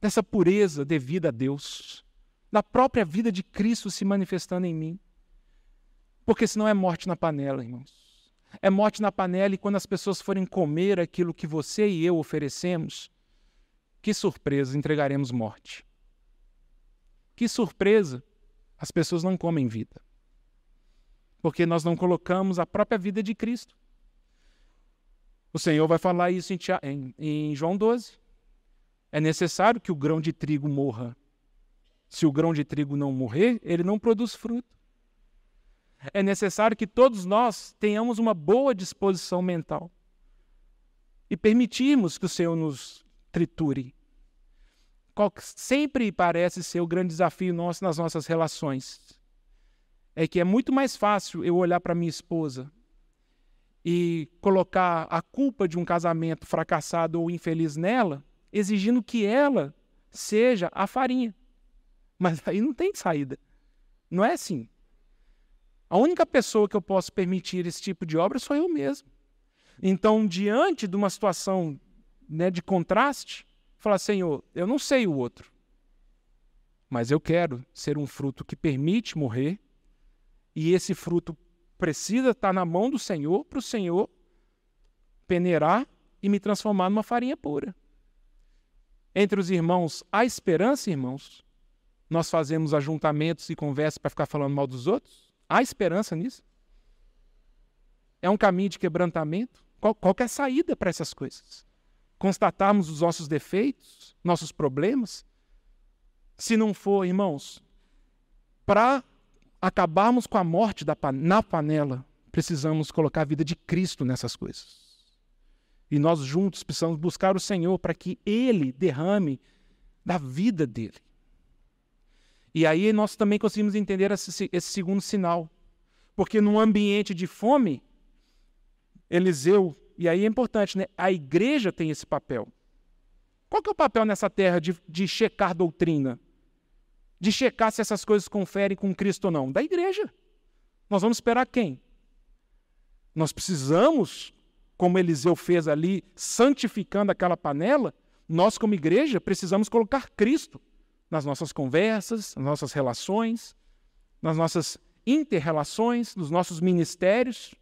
dessa pureza devida a Deus, da própria vida de Cristo se manifestando em mim. Porque senão é morte na panela, irmãos. É morte na panela e quando as pessoas forem comer aquilo que você e eu oferecemos, que surpresa, entregaremos morte. Que surpresa, as pessoas não comem vida. Porque nós não colocamos a própria vida de Cristo. O Senhor vai falar isso em, em, João 12. É necessário que o grão de trigo morra. Se o grão de trigo não morrer, ele não produz fruto. É necessário que todos nós tenhamos uma boa disposição mental e permitirmos que o Senhor nos triture. Qual sempre parece ser o grande desafio nosso nas nossas relações. É que é muito mais fácil eu olhar para minha esposa e colocar a culpa de um casamento fracassado ou infeliz nela, exigindo que ela seja a farinha. Mas aí não tem saída. Não é assim. A única pessoa que eu posso permitir esse tipo de obra sou eu mesmo. Então, diante de uma situação né, de contraste, falar: Senhor, eu não sei o outro, mas eu quero ser um fruto que permite morrer, e esse fruto precisa estar na mão do Senhor para o Senhor peneirar e me transformar numa farinha pura. Entre os irmãos, há esperança, irmãos? Nós fazemos ajuntamentos e conversas para ficar falando mal dos outros? Há esperança nisso? É um caminho de quebrantamento? Qual, qual é a saída para essas coisas? Constatarmos os nossos defeitos, nossos problemas? Se não for, irmãos, para acabarmos com a morte da, na panela, precisamos colocar a vida de Cristo nessas coisas. E nós juntos precisamos buscar o Senhor para que Ele derrame da vida dele. E aí nós também conseguimos entender esse, esse segundo sinal. Porque num ambiente de fome, Eliseu, e aí é importante, né? A igreja tem esse papel. Qual que é o papel nessa terra de, de checar doutrina? de checar se essas coisas conferem com Cristo ou não? Da igreja. Nós vamos esperar quem? Nós precisamos, como Eliseu fez ali, santificando aquela panela, nós, como igreja, precisamos colocar Cristo nas nossas conversas, nas nossas relações, nas nossas interrelações, nos nossos ministérios.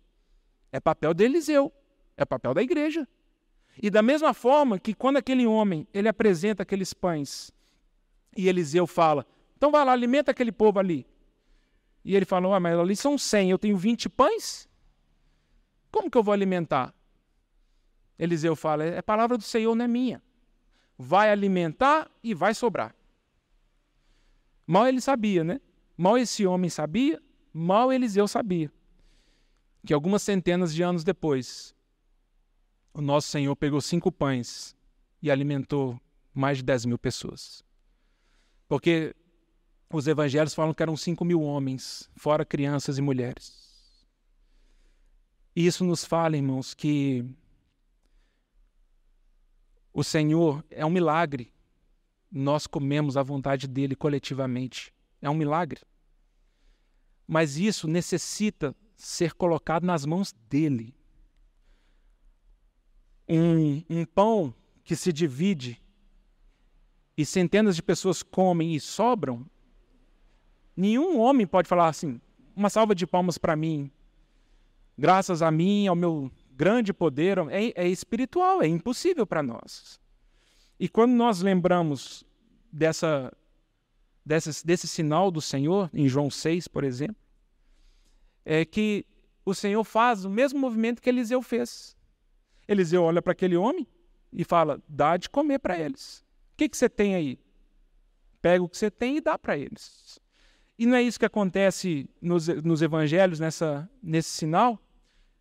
É papel de Eliseu, é papel da igreja. E da mesma forma que quando aquele homem ele apresenta aqueles pães e Eliseu fala: então vai lá, alimenta aquele povo ali. E ele falou: ah, mas ali são 100, eu tenho 20 pães? Como que eu vou alimentar? Eliseu fala: é palavra do Senhor, não é minha. Vai alimentar e vai sobrar. Mal ele sabia, né? Mal esse homem sabia, mal Eliseu sabia. Que algumas centenas de anos depois, o nosso Senhor pegou cinco pães e alimentou mais de 10 mil pessoas. Porque os evangelhos falam que eram 5 mil homens, fora crianças e mulheres. E isso nos fala, irmãos, que o Senhor é um milagre. Nós comemos a vontade dele coletivamente. É um milagre. Mas isso necessita ser colocado nas mãos dele. Um, um pão que se divide e centenas de pessoas comem e sobram Nenhum homem pode falar assim: uma salva de palmas para mim, graças a mim, ao meu grande poder. É, é espiritual, é impossível para nós. E quando nós lembramos dessa, dessa, desse sinal do Senhor, em João 6, por exemplo, é que o Senhor faz o mesmo movimento que Eliseu fez. Eliseu olha para aquele homem e fala: dá de comer para eles. O que, que você tem aí? Pega o que você tem e dá para eles. E não é isso que acontece nos, nos evangelhos, nessa, nesse sinal?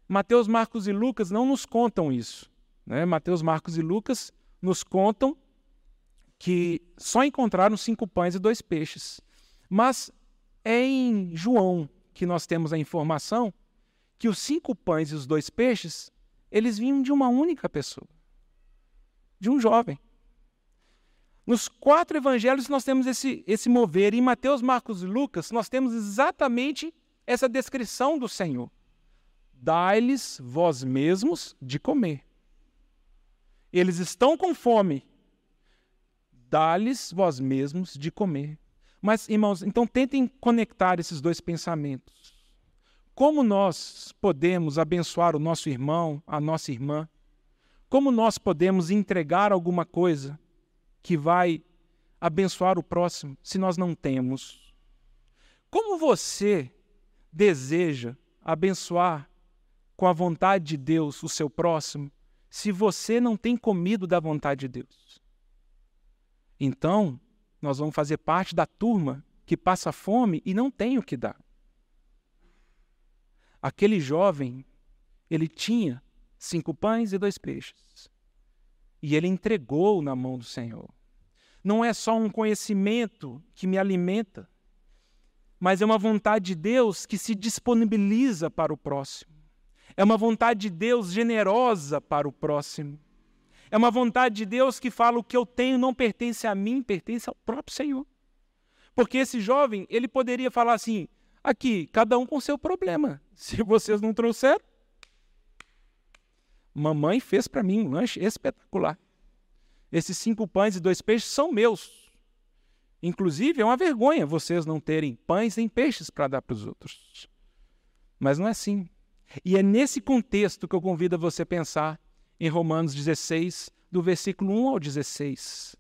Mateus, Marcos e Lucas não nos contam isso. Né? Mateus, Marcos e Lucas nos contam que só encontraram cinco pães e dois peixes. Mas é em João que nós temos a informação que os cinco pães e os dois peixes, eles vinham de uma única pessoa, de um jovem. Nos quatro evangelhos nós temos esse, esse mover. Em Mateus, Marcos e Lucas, nós temos exatamente essa descrição do Senhor. Dai-lhes vós mesmos de comer. Eles estão com fome. Dá-lhes vós mesmos de comer. Mas, irmãos, então tentem conectar esses dois pensamentos. Como nós podemos abençoar o nosso irmão, a nossa irmã? Como nós podemos entregar alguma coisa que vai abençoar o próximo se nós não temos? Como você deseja abençoar com a vontade de Deus o seu próximo se você não tem comido da vontade de Deus? Então, nós vamos fazer parte da turma que passa fome e não tem o que dar. Aquele jovem, ele tinha cinco pães e dois peixes. E ele entregou na mão do Senhor. Não é só um conhecimento que me alimenta, mas é uma vontade de Deus que se disponibiliza para o próximo. É uma vontade de Deus generosa para o próximo. É uma vontade de Deus que fala o que eu tenho não pertence a mim, pertence ao próprio Senhor. Porque esse jovem, ele poderia falar assim: aqui, cada um com seu problema. Se vocês não trouxeram, mamãe fez para mim um lanche espetacular. Esses cinco pães e dois peixes são meus. Inclusive, é uma vergonha vocês não terem pães nem peixes para dar para os outros. Mas não é assim. E é nesse contexto que eu convido a você pensar em Romanos 16, do versículo 1 ao 16.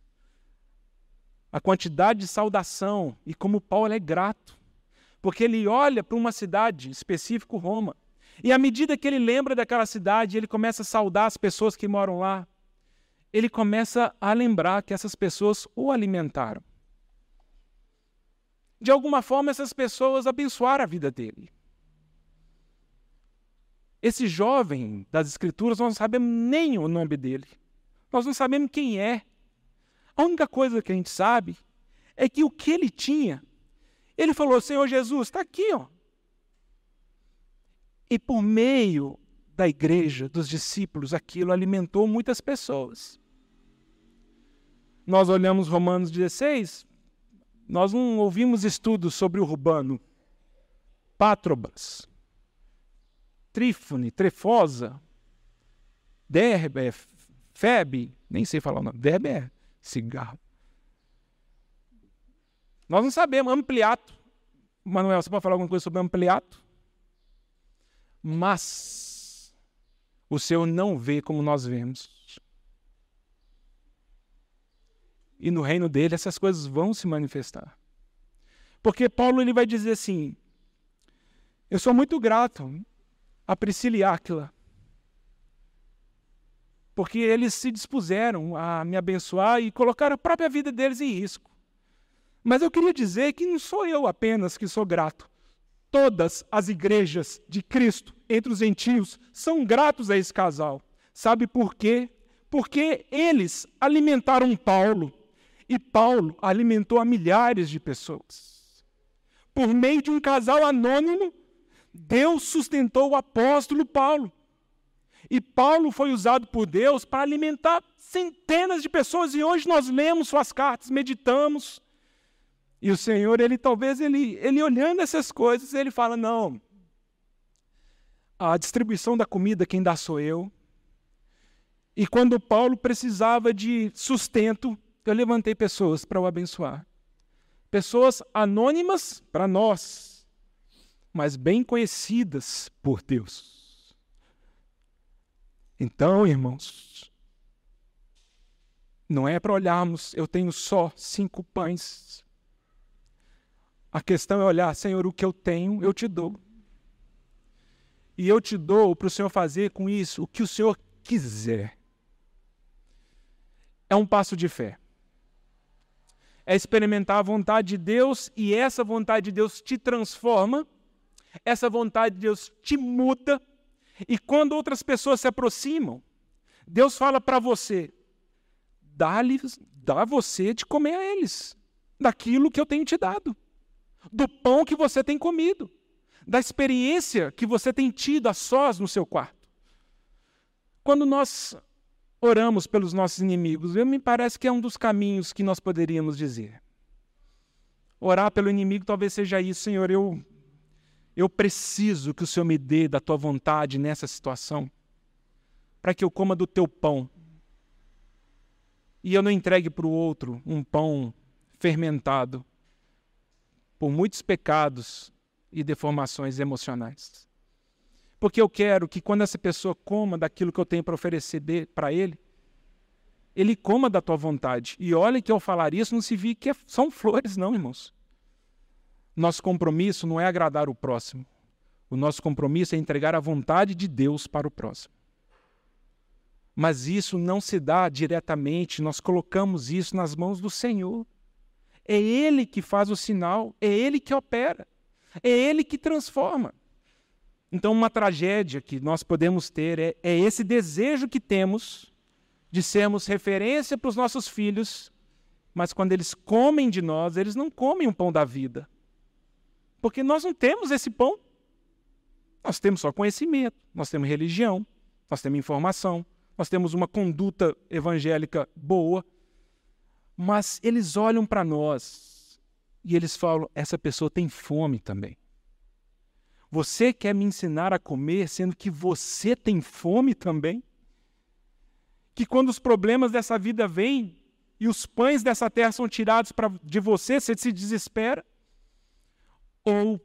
A quantidade de saudação e como Paulo é grato, porque ele olha para uma cidade, específico Roma, e à medida que ele lembra daquela cidade, ele começa a saudar as pessoas que moram lá. Ele começa a lembrar que essas pessoas o alimentaram. De alguma forma, essas pessoas abençoaram a vida dele. Esse jovem das Escrituras, nós não sabemos nem o nome dele. Nós não sabemos quem é. A única coisa que a gente sabe é que o que ele tinha, ele falou: Senhor Jesus, está aqui, ó. E por meio da igreja, dos discípulos, aquilo alimentou muitas pessoas. Nós olhamos Romanos 16, nós não ouvimos estudos sobre o Urbano, Pátrobas, Trífone, Trefosa, Derbe, Feb, nem sei falar o nome, Derbe é cigarro. Nós não sabemos, ampliato. Manuel, você pode falar alguma coisa sobre ampliato? Mas o Senhor não vê como nós vemos. E no reino dele essas coisas vão se manifestar. Porque Paulo ele vai dizer assim: Eu sou muito grato a Priscila e Áquila. Porque eles se dispuseram a me abençoar e colocaram a própria vida deles em risco. Mas eu queria dizer que não sou eu apenas que sou grato. Todas as igrejas de Cristo entre os gentios são gratos a esse casal. Sabe por quê? Porque eles alimentaram Paulo e Paulo alimentou a milhares de pessoas. Por meio de um casal anônimo Deus sustentou o apóstolo Paulo. E Paulo foi usado por Deus para alimentar centenas de pessoas. E hoje nós lemos suas cartas, meditamos. E o Senhor, ele talvez ele, ele olhando essas coisas, ele fala: não, a distribuição da comida quem dá sou eu. E quando Paulo precisava de sustento, eu levantei pessoas para o abençoar. Pessoas anônimas para nós, mas bem conhecidas por Deus. Então, irmãos, não é para olharmos, eu tenho só cinco pães. A questão é olhar, Senhor, o que eu tenho, eu te dou. E eu te dou para o Senhor fazer com isso o que o Senhor quiser. É um passo de fé. é experimentar a vontade de Deus e essa vontade de Deus te transforma, essa vontade de Deus te muda, e quando outras pessoas se aproximam, Deus fala para você: dá-lhes, dá você de comer a eles, daquilo que eu tenho te dado, do pão que você tem comido, da experiência que você tem tido a sós no seu quarto. Quando nós oramos pelos nossos inimigos, me parece que é um dos caminhos que nós poderíamos dizer. Orar pelo inimigo talvez seja isso, Senhor, eu eu preciso que o Senhor me dê da tua vontade nessa situação, para que eu coma do teu pão. E eu não entregue para o outro um pão fermentado por muitos pecados e deformações emocionais. Porque eu quero que quando essa pessoa coma daquilo que eu tenho para oferecer para ele, ele coma da tua vontade. E olha que ao falar isso não se vi que é, são flores, não, irmãos. Nosso compromisso não é agradar o próximo. O nosso compromisso é entregar a vontade de Deus para o próximo. Mas isso não se dá diretamente, nós colocamos isso nas mãos do Senhor. É Ele que faz o sinal, é Ele que opera, é Ele que transforma. Então, uma tragédia que nós podemos ter é, é esse desejo que temos de sermos referência para os nossos filhos, mas quando eles comem de nós, eles não comem o pão da vida. Porque nós não temos esse pão. Nós temos só conhecimento, nós temos religião, nós temos informação, nós temos uma conduta evangélica boa. Mas eles olham para nós e eles falam: essa pessoa tem fome também. Você quer me ensinar a comer, sendo que você tem fome também? Que quando os problemas dessa vida vêm e os pães dessa terra são tirados pra, de você, você se desespera? Ou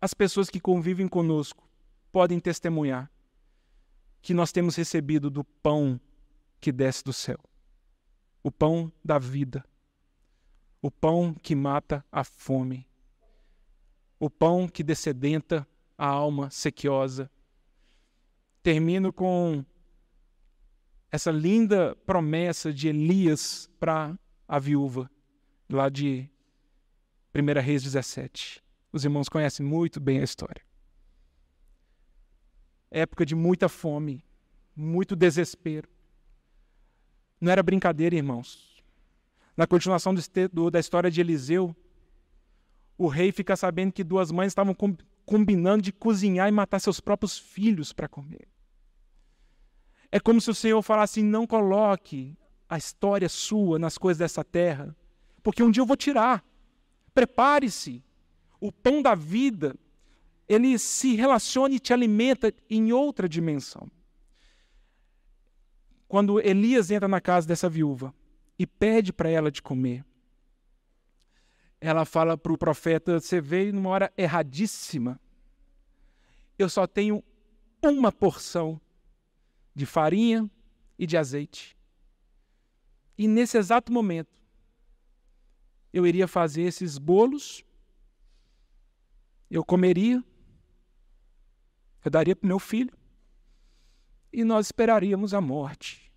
as pessoas que convivem conosco podem testemunhar que nós temos recebido do pão que desce do céu o pão da vida, o pão que mata a fome, o pão que descedenta a alma sequiosa. Termino com essa linda promessa de Elias para a viúva, lá de 1 Reis 17. Os irmãos conhecem muito bem a história. Época de muita fome, muito desespero. Não era brincadeira, irmãos. Na continuação do, da história de Eliseu, o rei fica sabendo que duas mães estavam combinando de cozinhar e matar seus próprios filhos para comer. É como se o Senhor falasse: não coloque a história sua nas coisas dessa terra, porque um dia eu vou tirar. Prepare-se. O pão da vida, ele se relaciona e te alimenta em outra dimensão. Quando Elias entra na casa dessa viúva e pede para ela de comer, ela fala para o profeta: Você veio numa hora erradíssima. Eu só tenho uma porção de farinha e de azeite. E nesse exato momento, eu iria fazer esses bolos, eu comeria, eu daria para o meu filho, e nós esperaríamos a morte.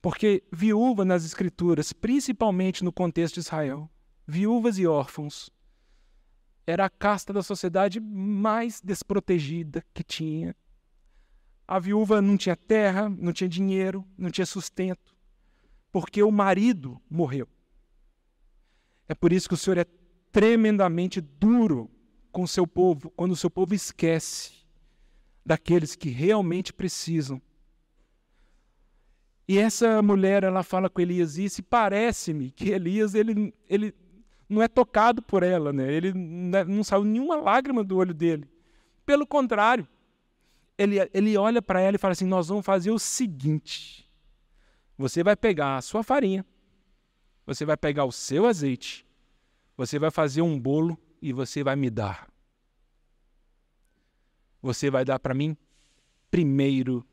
Porque viúva nas Escrituras, principalmente no contexto de Israel, viúvas e órfãos, era a casta da sociedade mais desprotegida que tinha. A viúva não tinha terra, não tinha dinheiro, não tinha sustento, porque o marido morreu. É por isso que o Senhor é tremendamente duro com seu povo, quando o seu povo esquece daqueles que realmente precisam e essa mulher, ela fala com Elias isso, e parece-me que Elias, ele, ele não é tocado por ela, né? ele não saiu nenhuma lágrima do olho dele. Pelo contrário, ele, ele olha para ela e fala assim: Nós vamos fazer o seguinte: você vai pegar a sua farinha, você vai pegar o seu azeite, você vai fazer um bolo e você vai me dar. Você vai dar para mim primeiro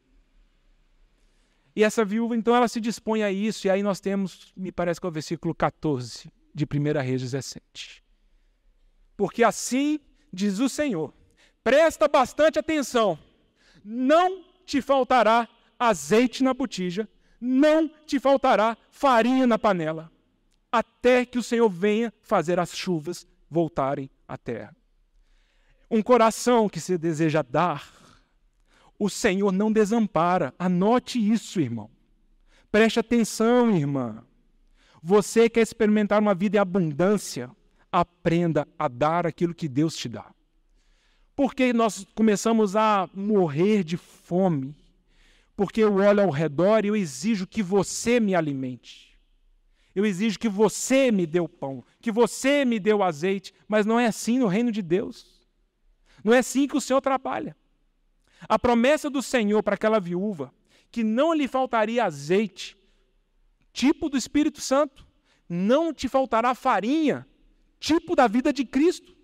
e essa viúva, então, ela se dispõe a isso, e aí nós temos, me parece que é o versículo 14 de 1 Reis 17. Porque assim diz o Senhor: presta bastante atenção, não te faltará azeite na botija, não te faltará farinha na panela, até que o Senhor venha fazer as chuvas voltarem à terra. Um coração que se deseja dar, o Senhor não desampara. Anote isso, irmão. Preste atenção, irmã. Você quer experimentar uma vida em abundância? Aprenda a dar aquilo que Deus te dá. Porque nós começamos a morrer de fome. Porque eu olho ao redor e eu exijo que você me alimente. Eu exijo que você me dê o pão, que você me dê o azeite, mas não é assim no reino de Deus. Não é assim que o Senhor trabalha. A promessa do Senhor para aquela viúva, que não lhe faltaria azeite, tipo do Espírito Santo, não te faltará farinha, tipo da vida de Cristo,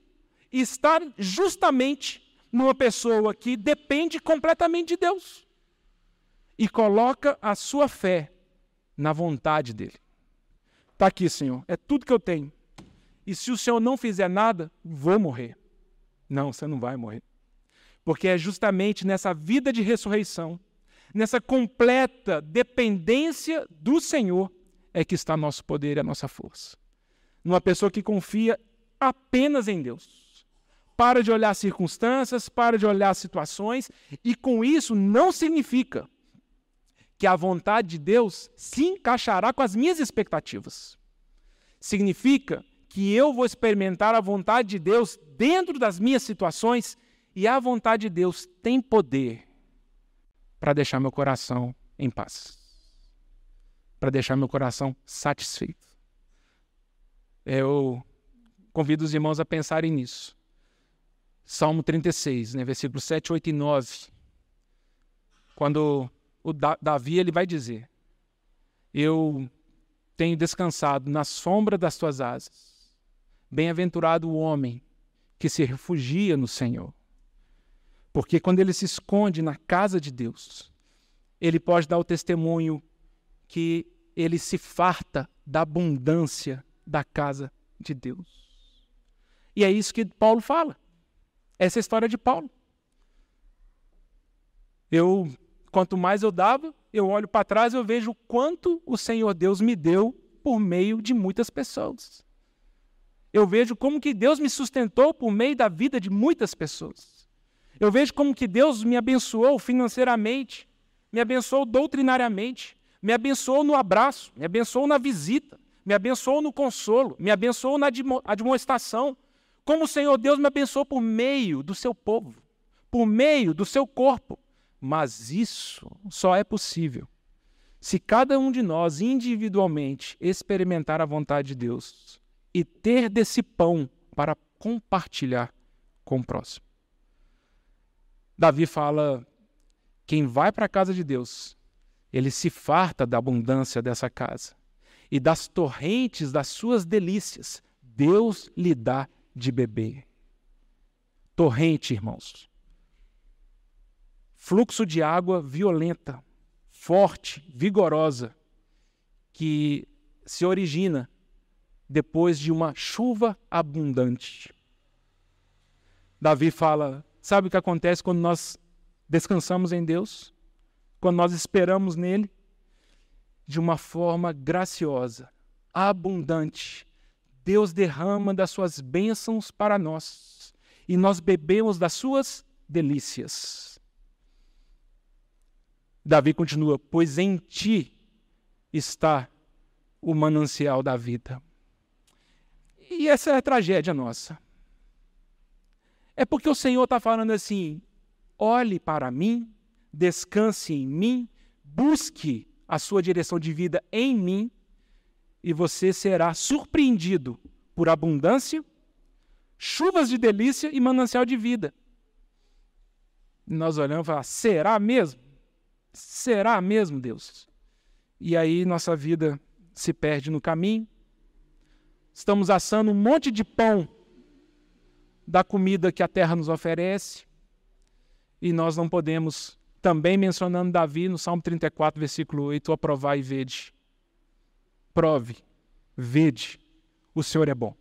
está justamente numa pessoa que depende completamente de Deus e coloca a sua fé na vontade dele. Está aqui, Senhor, é tudo que eu tenho. E se o Senhor não fizer nada, vou morrer. Não, você não vai morrer. Porque é justamente nessa vida de ressurreição, nessa completa dependência do Senhor, é que está nosso poder e a nossa força. Numa pessoa que confia apenas em Deus. Para de olhar circunstâncias, para de olhar situações, e com isso não significa que a vontade de Deus se encaixará com as minhas expectativas. Significa que eu vou experimentar a vontade de Deus dentro das minhas situações e a vontade de Deus tem poder para deixar meu coração em paz, para deixar meu coração satisfeito. Eu convido os irmãos a pensarem nisso. Salmo 36, né, versículos 7, 8 e 9. Quando o Davi ele vai dizer: Eu tenho descansado na sombra das tuas asas. Bem-aventurado o homem que se refugia no Senhor. Porque quando ele se esconde na casa de Deus, ele pode dar o testemunho que ele se farta da abundância da casa de Deus. E é isso que Paulo fala. Essa é a história de Paulo. Eu, quanto mais eu dava, eu olho para trás e eu vejo o quanto o Senhor Deus me deu por meio de muitas pessoas. Eu vejo como que Deus me sustentou por meio da vida de muitas pessoas. Eu vejo como que Deus me abençoou financeiramente, me abençoou doutrinariamente, me abençoou no abraço, me abençoou na visita, me abençoou no consolo, me abençoou na admoestação. Como o Senhor Deus me abençoou por meio do seu povo, por meio do seu corpo. Mas isso só é possível se cada um de nós individualmente experimentar a vontade de Deus e ter desse pão para compartilhar com o próximo. Davi fala: quem vai para a casa de Deus, ele se farta da abundância dessa casa e das torrentes das suas delícias, Deus lhe dá de beber. Torrente, irmãos. Fluxo de água violenta, forte, vigorosa, que se origina depois de uma chuva abundante. Davi fala: Sabe o que acontece quando nós descansamos em Deus? Quando nós esperamos nele? De uma forma graciosa, abundante. Deus derrama das suas bênçãos para nós e nós bebemos das suas delícias. Davi continua: Pois em ti está o manancial da vida. E essa é a tragédia nossa. É porque o Senhor está falando assim: olhe para mim, descanse em mim, busque a sua direção de vida em mim, e você será surpreendido por abundância, chuvas de delícia e manancial de vida. E nós olhamos e falamos: será mesmo? Será mesmo, Deus? E aí nossa vida se perde no caminho. Estamos assando um monte de pão da comida que a terra nos oferece. E nós não podemos, também mencionando Davi no Salmo 34, versículo 8, aprovar e vede. Prove, vede, o Senhor é bom.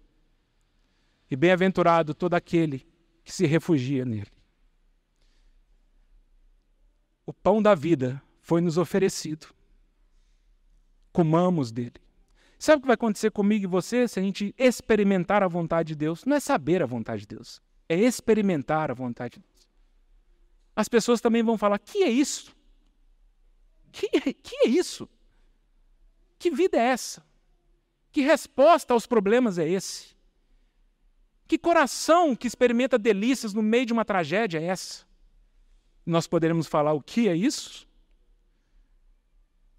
E bem-aventurado todo aquele que se refugia nele. O pão da vida foi nos oferecido. comamos dele. Sabe o que vai acontecer comigo e você se a gente experimentar a vontade de Deus? Não é saber a vontade de Deus, é experimentar a vontade de Deus. As pessoas também vão falar: que é isso? Que, que é isso? Que vida é essa? Que resposta aos problemas é esse? Que coração que experimenta delícias no meio de uma tragédia é essa? Nós poderemos falar: o que é isso?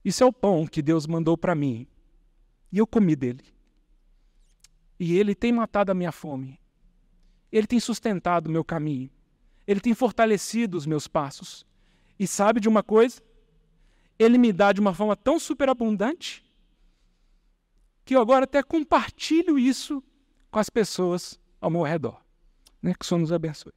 Isso é o pão que Deus mandou para mim. E eu comi dele. E ele tem matado a minha fome. Ele tem sustentado o meu caminho. Ele tem fortalecido os meus passos. E sabe de uma coisa? Ele me dá de uma forma tão superabundante que eu agora até compartilho isso com as pessoas ao meu redor. Né? Que o Senhor nos abençoe.